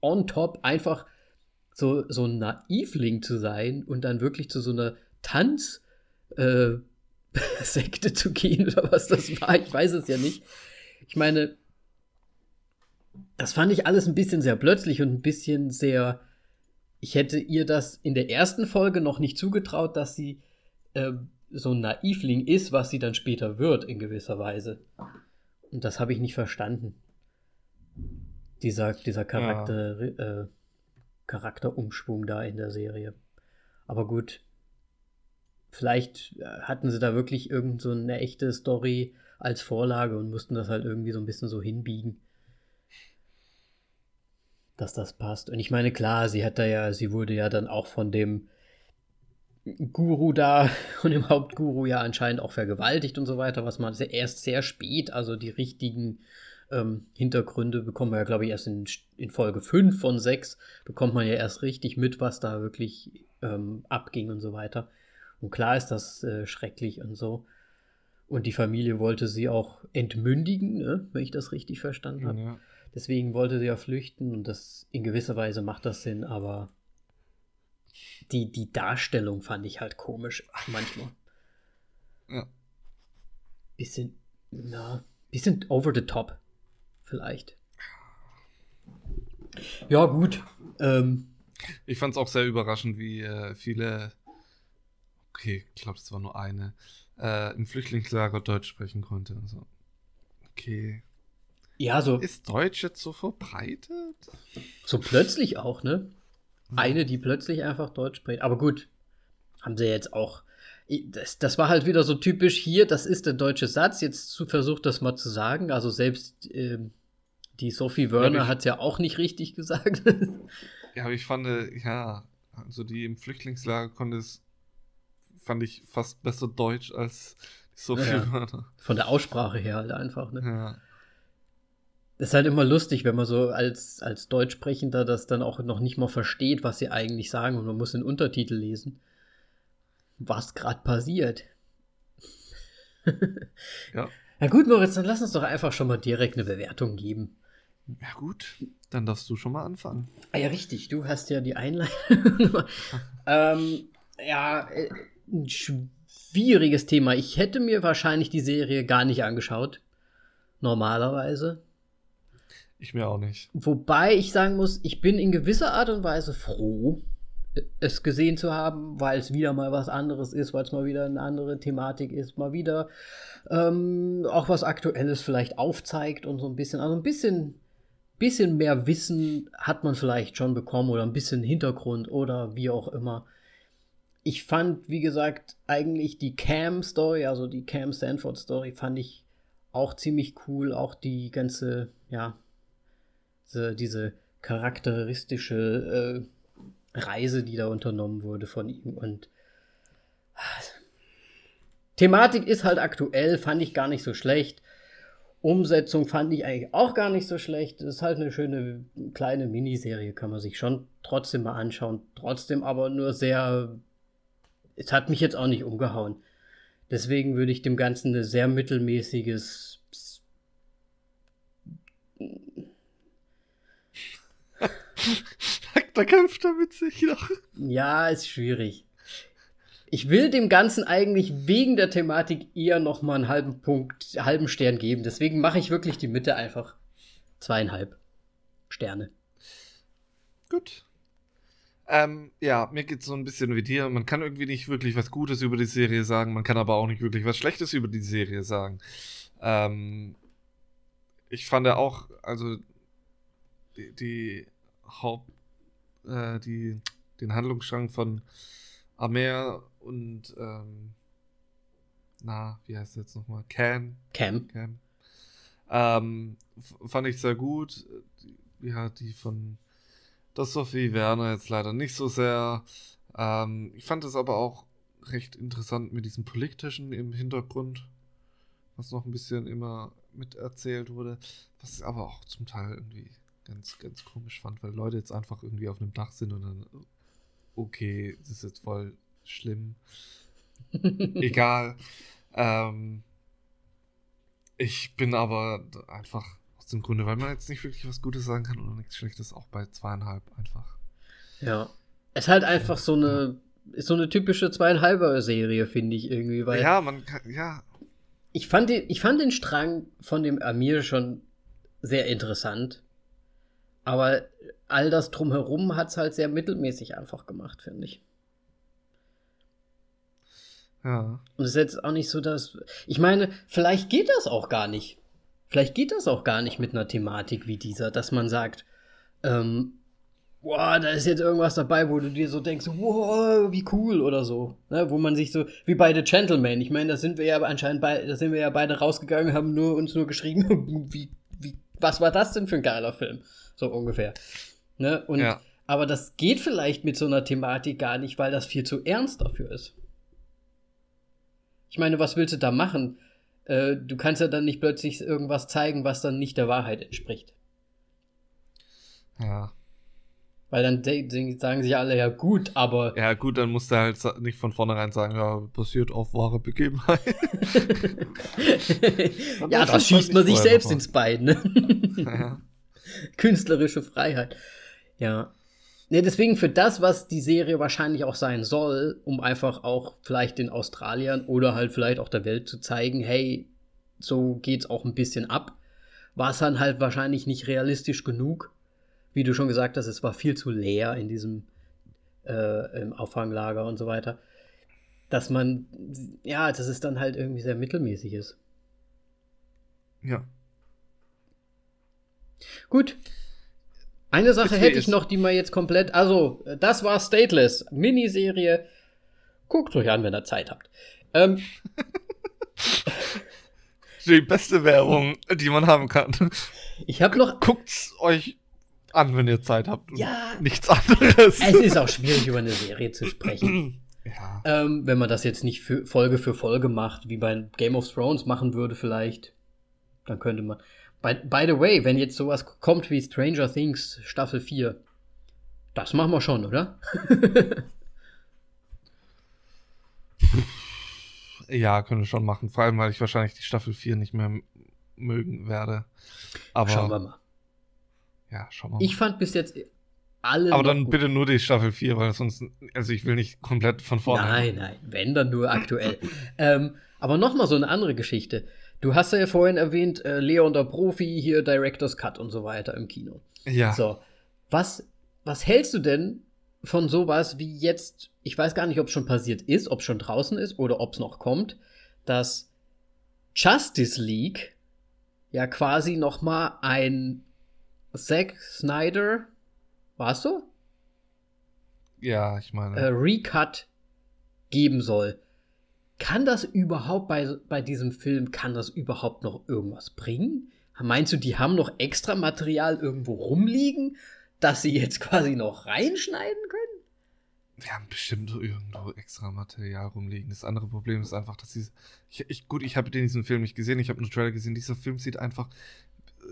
on top einfach so, so ein Naivling zu sein und dann wirklich zu so einer Tanz- äh, [LAUGHS] Sekte zu gehen oder was das war. Ich weiß es ja nicht. Ich meine, das fand ich alles ein bisschen sehr plötzlich und ein bisschen sehr. Ich hätte ihr das in der ersten Folge noch nicht zugetraut, dass sie äh, so ein Naivling ist, was sie dann später wird, in gewisser Weise. Und das habe ich nicht verstanden. Dieser, dieser Charakter, ja. äh, Charakterumschwung da in der Serie. Aber gut, vielleicht äh, hatten sie da wirklich irgend so eine echte Story als Vorlage und mussten das halt irgendwie so ein bisschen so hinbiegen. Dass das passt. Und ich meine, klar, sie hat da ja, sie wurde ja dann auch von dem Guru da, [LAUGHS] von dem Hauptguru ja anscheinend auch vergewaltigt und so weiter, was man erst sehr spät, also die richtigen ähm, Hintergründe bekommen wir ja, glaube ich, erst in, in Folge 5 von 6, bekommt man ja erst richtig mit, was da wirklich ähm, abging und so weiter. Und klar ist das äh, schrecklich und so. Und die Familie wollte sie auch entmündigen, ne? wenn ich das richtig verstanden habe. Ja. Deswegen wollte sie ja flüchten und das in gewisser Weise macht das Sinn, aber die, die Darstellung fand ich halt komisch manchmal. [LAUGHS] Ja. Bisschen, na, bisschen over the top, vielleicht. Ja, gut. Ähm, ich fand es auch sehr überraschend, wie äh, viele okay, ich glaube, es war nur eine, äh, im Flüchtlingslager Deutsch sprechen konnte. Also, okay. Ja, so. Ist Deutsch jetzt so verbreitet? So plötzlich auch, ne? Eine, die plötzlich einfach Deutsch spricht. Aber gut, haben sie jetzt auch. Das, das war halt wieder so typisch hier, das ist der deutsche Satz. Jetzt versucht das mal zu sagen. Also selbst äh, die Sophie Werner ja, hat es ja auch nicht richtig [LAUGHS] gesagt. ja, aber ich fand, ja, also die im Flüchtlingslager konnte es fand ich fast besser Deutsch als so viel ja, Wörter. Von der Aussprache her halt einfach, ne? Ja. Das ist halt immer lustig, wenn man so als, als Deutschsprechender das dann auch noch nicht mal versteht, was sie eigentlich sagen und man muss den Untertitel lesen. Was gerade passiert. [LAUGHS] ja. Na gut, Moritz, dann lass uns doch einfach schon mal direkt eine Bewertung geben. Ja, gut, dann darfst du schon mal anfangen. Ah ja, richtig, du hast ja die Einleitung. [LAUGHS] [LAUGHS] ähm, ja, äh, ein schwieriges Thema. Ich hätte mir wahrscheinlich die Serie gar nicht angeschaut. Normalerweise. Ich mir auch nicht. Wobei ich sagen muss, ich bin in gewisser Art und Weise froh, es gesehen zu haben, weil es wieder mal was anderes ist, weil es mal wieder eine andere Thematik ist, mal wieder ähm, auch was Aktuelles vielleicht aufzeigt und so ein bisschen, also ein bisschen, bisschen mehr Wissen hat man vielleicht schon bekommen oder ein bisschen Hintergrund oder wie auch immer. Ich fand, wie gesagt, eigentlich die Cam-Story, also die Cam Stanford-Story, fand ich auch ziemlich cool. Auch die ganze, ja, diese, diese charakteristische äh, Reise, die da unternommen wurde von ihm. Und Thematik ist halt aktuell, fand ich gar nicht so schlecht. Umsetzung fand ich eigentlich auch gar nicht so schlecht. Das ist halt eine schöne kleine Miniserie, kann man sich schon trotzdem mal anschauen. Trotzdem aber nur sehr. Es hat mich jetzt auch nicht umgehauen. Deswegen würde ich dem Ganzen ein sehr mittelmäßiges. [LAUGHS] da kämpft er mit sich noch. Ja, ist schwierig. Ich will dem Ganzen eigentlich wegen der Thematik eher noch mal einen halben Punkt, halben Stern geben. Deswegen mache ich wirklich die Mitte einfach zweieinhalb Sterne. Gut. Ähm, ja, mir geht es so ein bisschen wie dir. Man kann irgendwie nicht wirklich was Gutes über die Serie sagen, man kann aber auch nicht wirklich was Schlechtes über die Serie sagen. Ähm, ich fand ja auch, also die, die Haupt, äh, die, den Handlungsstrang von Amer und ähm, na, wie heißt es jetzt nochmal? Cam. Cam. Cam. Ähm, fand ich sehr gut. Ja, die von das Sophie Werner jetzt leider nicht so sehr. Ähm, ich fand es aber auch recht interessant mit diesem politischen im Hintergrund, was noch ein bisschen immer miterzählt wurde, was ich aber auch zum Teil irgendwie ganz, ganz komisch fand, weil Leute jetzt einfach irgendwie auf einem Dach sind und dann, okay, das ist jetzt voll schlimm. [LAUGHS] Egal. Ähm, ich bin aber einfach aus dem Grunde, weil man jetzt nicht wirklich was Gutes sagen kann oder nichts Schlechtes, auch bei zweieinhalb einfach. Ja. Es ist halt einfach so eine, ist so eine typische zweieinhalber Serie, finde ich irgendwie, weil. Ja, man kann, ja. Ich fand, den, ich fand den Strang von dem Amir schon sehr interessant. Aber all das drumherum hat es halt sehr mittelmäßig einfach gemacht, finde ich. Ja. Und es ist jetzt auch nicht so, dass. Ich meine, vielleicht geht das auch gar nicht. Vielleicht geht das auch gar nicht mit einer Thematik wie dieser, dass man sagt, ähm, boah, da ist jetzt irgendwas dabei, wo du dir so denkst, wow, wie cool oder so. Ne? Wo man sich so, wie bei The Gentleman. Ich meine, da sind wir ja anscheinend bei, da sind wir ja beide rausgegangen, haben nur uns nur geschrieben, [LAUGHS] wie, wie, was war das denn für ein geiler Film? So ungefähr. Ne? Und, Ja. Aber das geht vielleicht mit so einer Thematik gar nicht, weil das viel zu ernst dafür ist. Ich meine, was willst du da machen? Äh, du kannst ja dann nicht plötzlich irgendwas zeigen, was dann nicht der Wahrheit entspricht. Ja. Weil dann de- de- sagen sich alle, ja gut, aber Ja, gut, dann musst du halt nicht von vornherein sagen, ja, basiert auf wahre Begebenheit. [LAUGHS] ja, da das schießt man sich selbst noch ins Bein. Ne? ja. [LAUGHS] Künstlerische Freiheit. Ja. Ne, deswegen für das, was die Serie wahrscheinlich auch sein soll, um einfach auch vielleicht den Australiern oder halt vielleicht auch der Welt zu zeigen, hey, so geht's auch ein bisschen ab, war es dann halt wahrscheinlich nicht realistisch genug. Wie du schon gesagt hast, es war viel zu leer in diesem äh, im Auffanglager und so weiter. Dass man, ja, dass es dann halt irgendwie sehr mittelmäßig ist. ja. Gut. Eine Sache hätte ich noch, die man jetzt komplett. Also, das war Stateless. Miniserie. Guckt euch an, wenn ihr Zeit habt. Ähm, [LAUGHS] Die beste Werbung, die man haben kann. ich habe noch. Guckt's euch an, wenn ihr Zeit habt. Ja. Nichts anderes. Es ist auch schwierig, über eine Serie zu sprechen. [CLEARS THROAT] ja. ähm, wenn man das jetzt nicht für Folge für Folge macht, wie bei Game of Thrones machen würde, vielleicht. Dann könnte man. By, by the way, wenn jetzt sowas kommt wie Stranger Things Staffel 4, das machen wir schon, oder? [LAUGHS] Ja, können wir schon machen. Vor allem, weil ich wahrscheinlich die Staffel 4 nicht mehr mögen werde. Aber Schauen wir mal. Ja, schau mal. Ich fand bis jetzt alle. Aber dann bitte nur die Staffel 4, weil sonst, also ich will nicht komplett von vorne. Nein, nein, wenn dann nur aktuell. [LAUGHS] ähm, aber nochmal so eine andere Geschichte. Du hast ja vorhin erwähnt, äh, Leon der Profi, hier Director's Cut und so weiter im Kino. Ja. So, was, was hältst du denn von sowas wie jetzt, ich weiß gar nicht, ob es schon passiert ist, ob es schon draußen ist oder ob es noch kommt, dass Justice League ja quasi noch mal ein Zack Snyder, warst du? Ja, ich meine. Äh, Recut geben soll. Kann das überhaupt bei, bei diesem Film, kann das überhaupt noch irgendwas bringen? Meinst du, die haben noch extra Material irgendwo rumliegen, das sie jetzt [LAUGHS] quasi noch reinschneiden können? Wir haben bestimmt irgendwo extra Material rumliegen. Das andere Problem ist einfach, dass sie. Ich, ich, gut, ich habe diesen Film nicht gesehen, ich habe nur Trailer gesehen. Dieser Film sieht einfach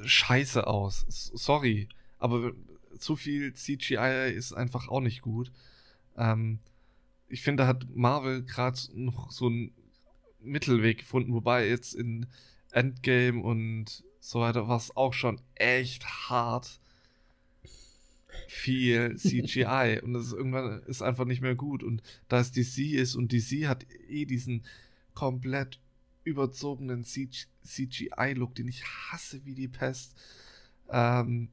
scheiße aus. Sorry. Aber zu viel CGI ist einfach auch nicht gut. Ähm, ich finde, da hat Marvel gerade noch so einen Mittelweg gefunden, wobei jetzt in Endgame und so weiter war es auch schon echt hart viel [LAUGHS] CGI und das ist irgendwann ist einfach nicht mehr gut und da es DC ist und DC hat eh diesen komplett überzogenen CGI-Look, den ich hasse wie die Pest, ähm,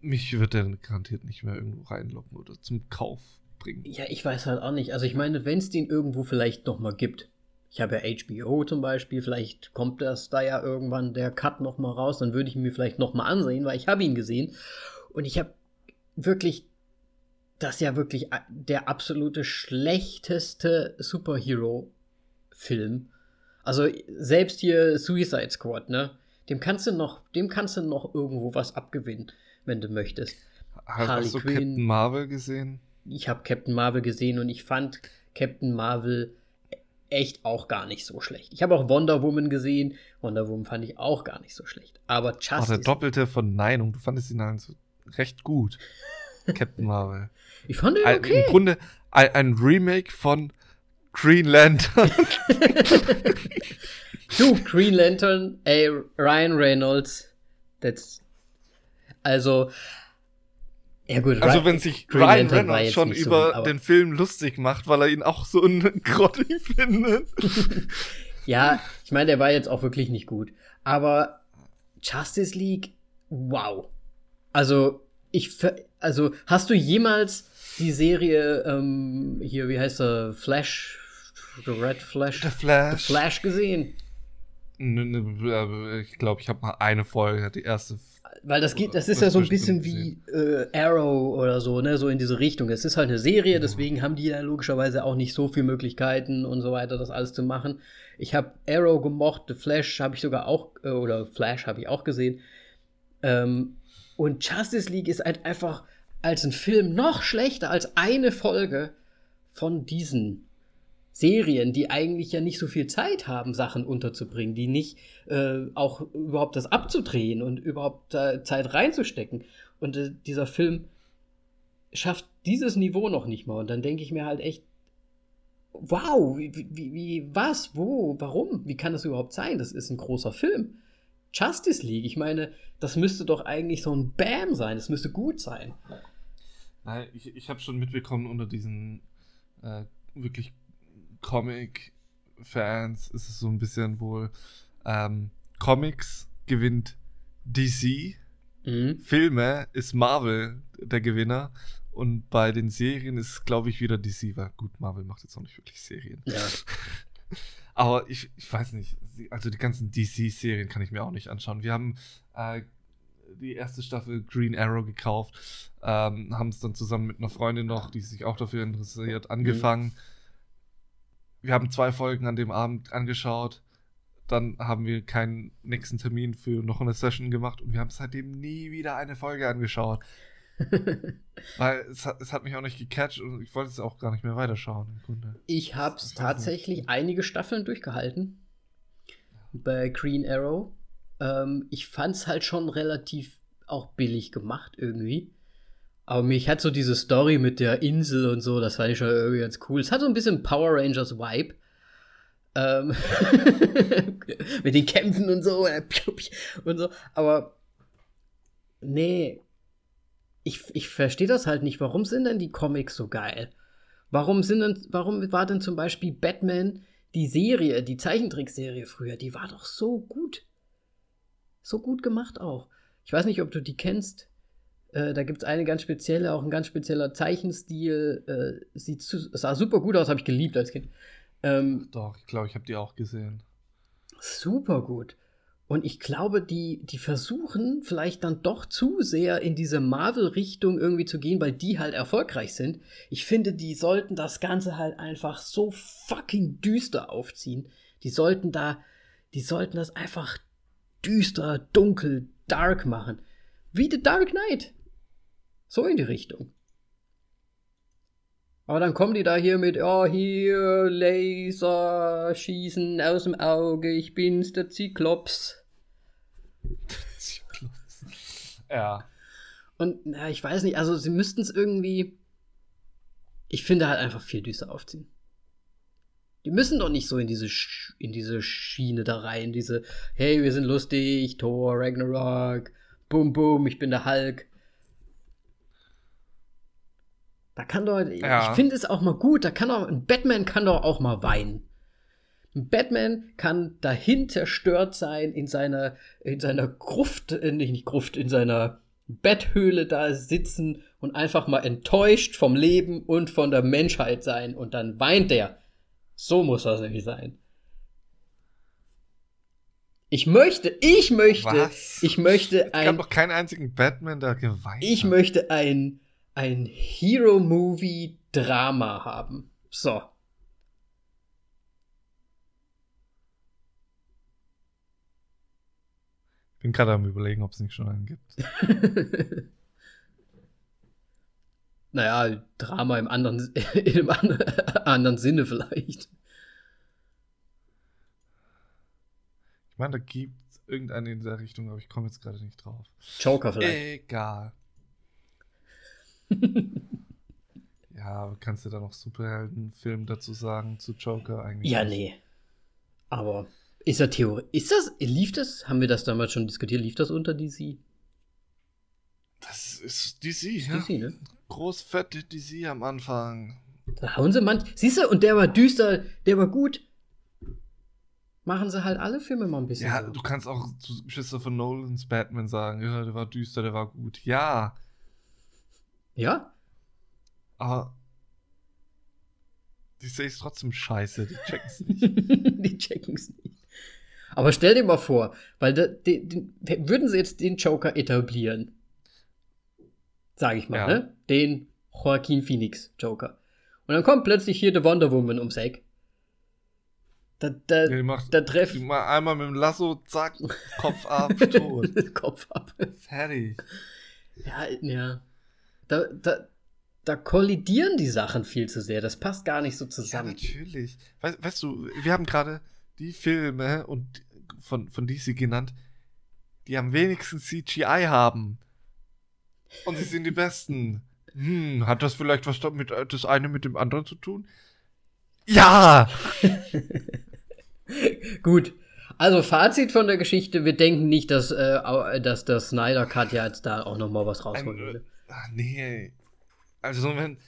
mich wird der garantiert nicht mehr irgendwo reinlocken oder zum Kauf bringen. Ja, ich weiß halt auch nicht. Also ich meine, wenn es den irgendwo vielleicht noch mal gibt. Ich habe ja HBO zum Beispiel, vielleicht kommt das da ja irgendwann der Cut noch mal raus, dann würde ich ihn mir vielleicht noch mal ansehen, weil ich habe ihn gesehen und ich habe wirklich das ist ja wirklich der absolute schlechteste Superhero-Film. Also selbst hier Suicide Squad, ne? Dem kannst du noch, dem kannst du noch irgendwo was abgewinnen, wenn du möchtest. Hast, Harley du Quinn, Captain Marvel gesehen? Ich habe Captain Marvel gesehen und ich fand Captain Marvel echt auch gar nicht so schlecht. Ich habe auch Wonder Woman gesehen. Wonder Woman fand ich auch gar nicht so schlecht. Aber Justice. Ach, der doppelte Verneinung. Du fandest ihn also recht gut. [LAUGHS] Captain Marvel. Ich fand ihn okay. Im Grunde ein, ein Remake von Green Lantern. [LAUGHS] du, Green Lantern, ey, Ryan Reynolds. That's. Also. Ja, gut. Also, wenn sich Green Ryan Lantern Reynolds schon über so, den Film lustig macht, weil er ihn auch so [LAUGHS] grottig findet. [LAUGHS] ja, ich meine, der war jetzt auch wirklich nicht gut. Aber Justice League, wow. Also, ich. Also, hast du jemals die Serie ähm, hier, wie heißt er? Flash The Red Flash. The Flash. The Flash gesehen. Ich glaube, ich habe mal eine Folge, die erste. Weil das geht, das ist ja so ein bisschen wie äh, Arrow oder so, ne, so in diese Richtung. Es ist halt eine Serie, deswegen haben die ja logischerweise auch nicht so viele Möglichkeiten und so weiter, das alles zu machen. Ich habe Arrow gemocht, The Flash habe ich sogar auch, äh, oder Flash habe ich auch gesehen. Ähm, und Justice League ist halt einfach als ein Film noch schlechter als eine Folge von diesen Serien, die eigentlich ja nicht so viel Zeit haben, Sachen unterzubringen, die nicht äh, auch überhaupt das abzudrehen und überhaupt äh, Zeit reinzustecken. Und äh, dieser Film schafft dieses Niveau noch nicht mal. Und dann denke ich mir halt echt, wow, wie, wie, wie, was, wo, warum? Wie kann das überhaupt sein? Das ist ein großer Film. Justice League, ich meine, das müsste doch eigentlich so ein Bam sein, das müsste gut sein. Ich, ich habe schon mitbekommen unter diesen äh, wirklich Comic-Fans ist es so ein bisschen wohl, ähm, Comics gewinnt DC, mhm. Filme ist Marvel der Gewinner und bei den Serien ist, glaube ich, wieder DC, weil gut, Marvel macht jetzt auch nicht wirklich Serien. Ja. [LAUGHS] Aber ich, ich weiß nicht, also die ganzen DC-Serien kann ich mir auch nicht anschauen. Wir haben äh, die erste Staffel Green Arrow gekauft, ähm, haben es dann zusammen mit einer Freundin noch, die sich auch dafür interessiert, mhm. angefangen. Mhm wir haben zwei Folgen an dem Abend angeschaut. Dann haben wir keinen nächsten Termin für noch eine Session gemacht und wir haben seitdem nie wieder eine Folge angeschaut. [LAUGHS] Weil es hat, es hat mich auch nicht gecatcht und ich wollte es auch gar nicht mehr weiterschauen. Im Grunde. Ich habe es tatsächlich nicht. einige Staffeln durchgehalten. Bei Green Arrow. Ähm, ich fand es halt schon relativ auch billig gemacht irgendwie. Aber mich hat so diese Story mit der Insel und so, das fand ich schon irgendwie ganz cool. Es hat so ein bisschen Power Rangers Vibe. Ähm [LAUGHS] mit den Kämpfen und so und so. Aber nee, ich, ich verstehe das halt nicht. Warum sind denn die Comics so geil? Warum sind denn, warum war denn zum Beispiel Batman die Serie, die Zeichentrickserie früher, die war doch so gut. So gut gemacht auch. Ich weiß nicht, ob du die kennst. Äh, da gibt es eine ganz spezielle, auch ein ganz spezieller Zeichenstil. Äh, sieht zu, sah super gut aus, habe ich geliebt als Kind. Ähm, Doch, ich glaube, ich habe die auch gesehen. Super gut. Und ich glaube, die, die versuchen vielleicht dann doch zu sehr in diese Marvel-Richtung irgendwie zu gehen, weil die halt erfolgreich sind. Ich finde, die sollten das Ganze halt einfach so fucking düster aufziehen. Die sollten da, die sollten das einfach düster, dunkel, dark machen. Wie The Dark Knight. So in die Richtung. Aber dann kommen die da hier mit, oh, hier, Laser, schießen aus dem Auge, ich bin's, der Zyklops. Zyklops. [LAUGHS] Ja. Und, na, ich weiß nicht, also sie müssten es irgendwie, ich finde halt einfach viel düster aufziehen. Die müssen doch nicht so in diese, Sch in diese Schiene da rein, diese, hey, wir sind lustig, Thor, Ragnarok, bum, bum, ich bin der Hulk. Da kann doch, Ja. ich finde es auch mal gut, da kann auch, ein Batman kann doch auch mal weinen. Ein Batman kann dahin zerstört sein in seiner, in seiner Gruft, äh, nicht, nicht Gruft, in seiner Betthöhle da sitzen und einfach mal enttäuscht vom Leben und von der Menschheit sein und dann weint er. So muss das nämlich sein. Ich möchte, ich möchte, Was? ich möchte Es gab ein, doch keinen einzigen Batman, der geweint ich hat. möchte ein, ein Hero-Movie-Drama haben. So. Ich bin gerade am überlegen, ob es nicht schon einen gibt. [LAUGHS] naja, Drama im anderen, [LAUGHS] im an- [LAUGHS] anderen Sinne vielleicht. Ich meine, da gibt es irgendeinen in der Richtung, aber ich komme jetzt gerade nicht drauf. Joker vielleicht. Egal. [LAUGHS] ja, kannst du da noch Superheldenfilm dazu sagen zu Joker eigentlich? Ja, nee. Aber ist er Theorie? Ist das, lief das? Haben wir das damals schon diskutiert? Lief das unter DC? Das ist DC, ja. DC, ne? Groß fette DC am Anfang. Da hauen sie manch. Siehst du, und der war düster, der war gut. Machen sie halt alle Filme mal ein bisschen. Ja, so. du kannst auch zu Christopher Nolans Batman sagen, ja, der war düster, der war gut. Ja, ja? aber die sehe ich trotzdem scheiße, die checken's nicht. [LAUGHS] die checken's nicht. Aber stell dir mal vor, weil da, den, den, würden sie jetzt den Joker etablieren, sag ich mal, Ja. ne? Den Joaquin Phoenix Joker. Und dann kommt plötzlich hier der Wonder Woman ums Eck. Da, da, Ja, macht da treff mal einmal mit dem Lasso, zack, Kopf ab, [LAUGHS] tot. Kopf ab. Fertig. Ja, ja. Da, da, da kollidieren die Sachen viel zu sehr. Das passt gar nicht so Ja, zusammen. natürlich. Weißt, weißt du, wir haben gerade die Filme und von, von DC genannt, die am wenigsten CGI haben. Und sie sind die besten. Hm, hat das vielleicht was damit, das eine mit dem anderen zu tun? Ja! [LAUGHS] Gut. Also Fazit von der Geschichte, wir denken nicht, dass, äh, dass der Snyder Cut ja jetzt da auch noch mal was rausholen Ein, würde. Ah, nee. Also, wenn,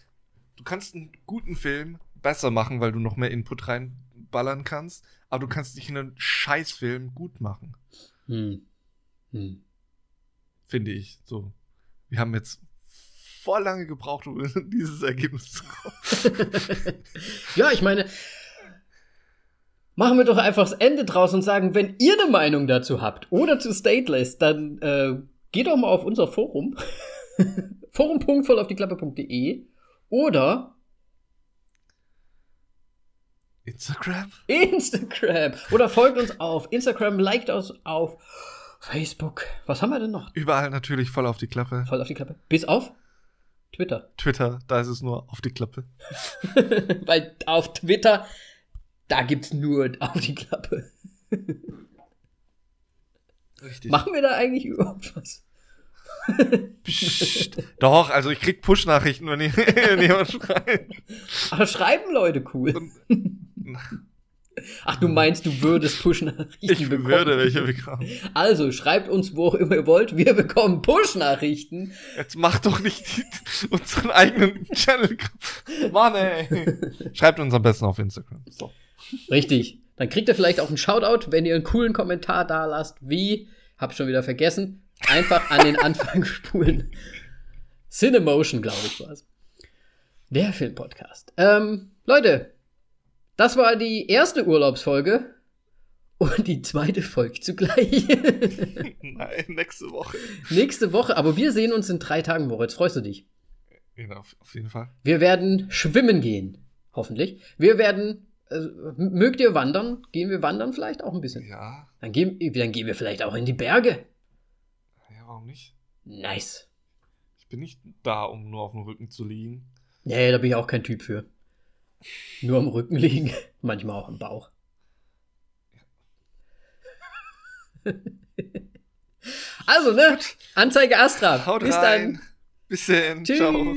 du kannst einen guten Film besser machen, weil du noch mehr Input reinballern kannst, aber du kannst nicht einen Scheißfilm gut machen. Hm. Hm. finde ich. So. Wir haben jetzt voll lange gebraucht, um [LAUGHS] dieses Ergebnis zu kommen. [LAUGHS] ja, ich meine, machen wir doch einfach das Ende draus und sagen, wenn ihr eine Meinung dazu habt oder zu Stateless, dann äh, geht doch mal auf unser Forum. [LAUGHS] Forum.vollaufdieklappe.de oder Instagram? Instagram oder folgt uns auf Instagram, liked uns auf Facebook. Was haben wir denn noch? Überall natürlich voll auf die Klappe. Voll auf die Klappe. Bis auf Twitter. Twitter, da ist es nur auf die Klappe. [LAUGHS] Weil auf Twitter, da gibt's nur auf die Klappe. Richtig. Machen wir da eigentlich überhaupt was? Psst. Doch, also ich krieg Push-Nachrichten, wenn, ich- [LAUGHS] wenn jemand schreit. Aber schreiben Leute cool. Und- Ach, du meinst, du würdest Push-Nachrichten Ich bekommen? würde welche bekommen. Also, schreibt uns, wo auch immer ihr wollt. Wir bekommen Push-Nachrichten. Jetzt mach doch nicht die, unseren eigenen Channel. Mann, ey. Schreibt uns am besten auf Instagram. So. Richtig. Dann kriegt ihr vielleicht auch einen Shoutout, wenn ihr einen coolen Kommentar da lasst. Wie? Hab schon wieder vergessen. Einfach an den Anfang [LAUGHS] spulen. Cinemotion, glaube ich, war's. Der Filmpodcast. Ähm, Leute, das war die erste Urlaubsfolge und die zweite Folge zugleich. [LAUGHS] Nein, nächste Woche. Nächste Woche, aber wir sehen uns in drei Tagen, Moritz. Freust du dich? Ja, auf, auf jeden Fall. Wir werden schwimmen gehen. Hoffentlich. Wir werden. Äh, mögt ihr wandern? Gehen wir wandern vielleicht auch ein bisschen? Ja, Dann gehen, dann gehen wir vielleicht auch in die Berge. Ja, warum nicht? Nice. Ich bin nicht da, um nur auf dem Rücken zu liegen. Nee, da bin ich auch kein Typ für. Nur am Rücken liegen, [LAUGHS] manchmal auch am Bauch. [LAUGHS] also, ne? Anzeige Astra. Haut Bis rein. dann. Bis dann. Ciao.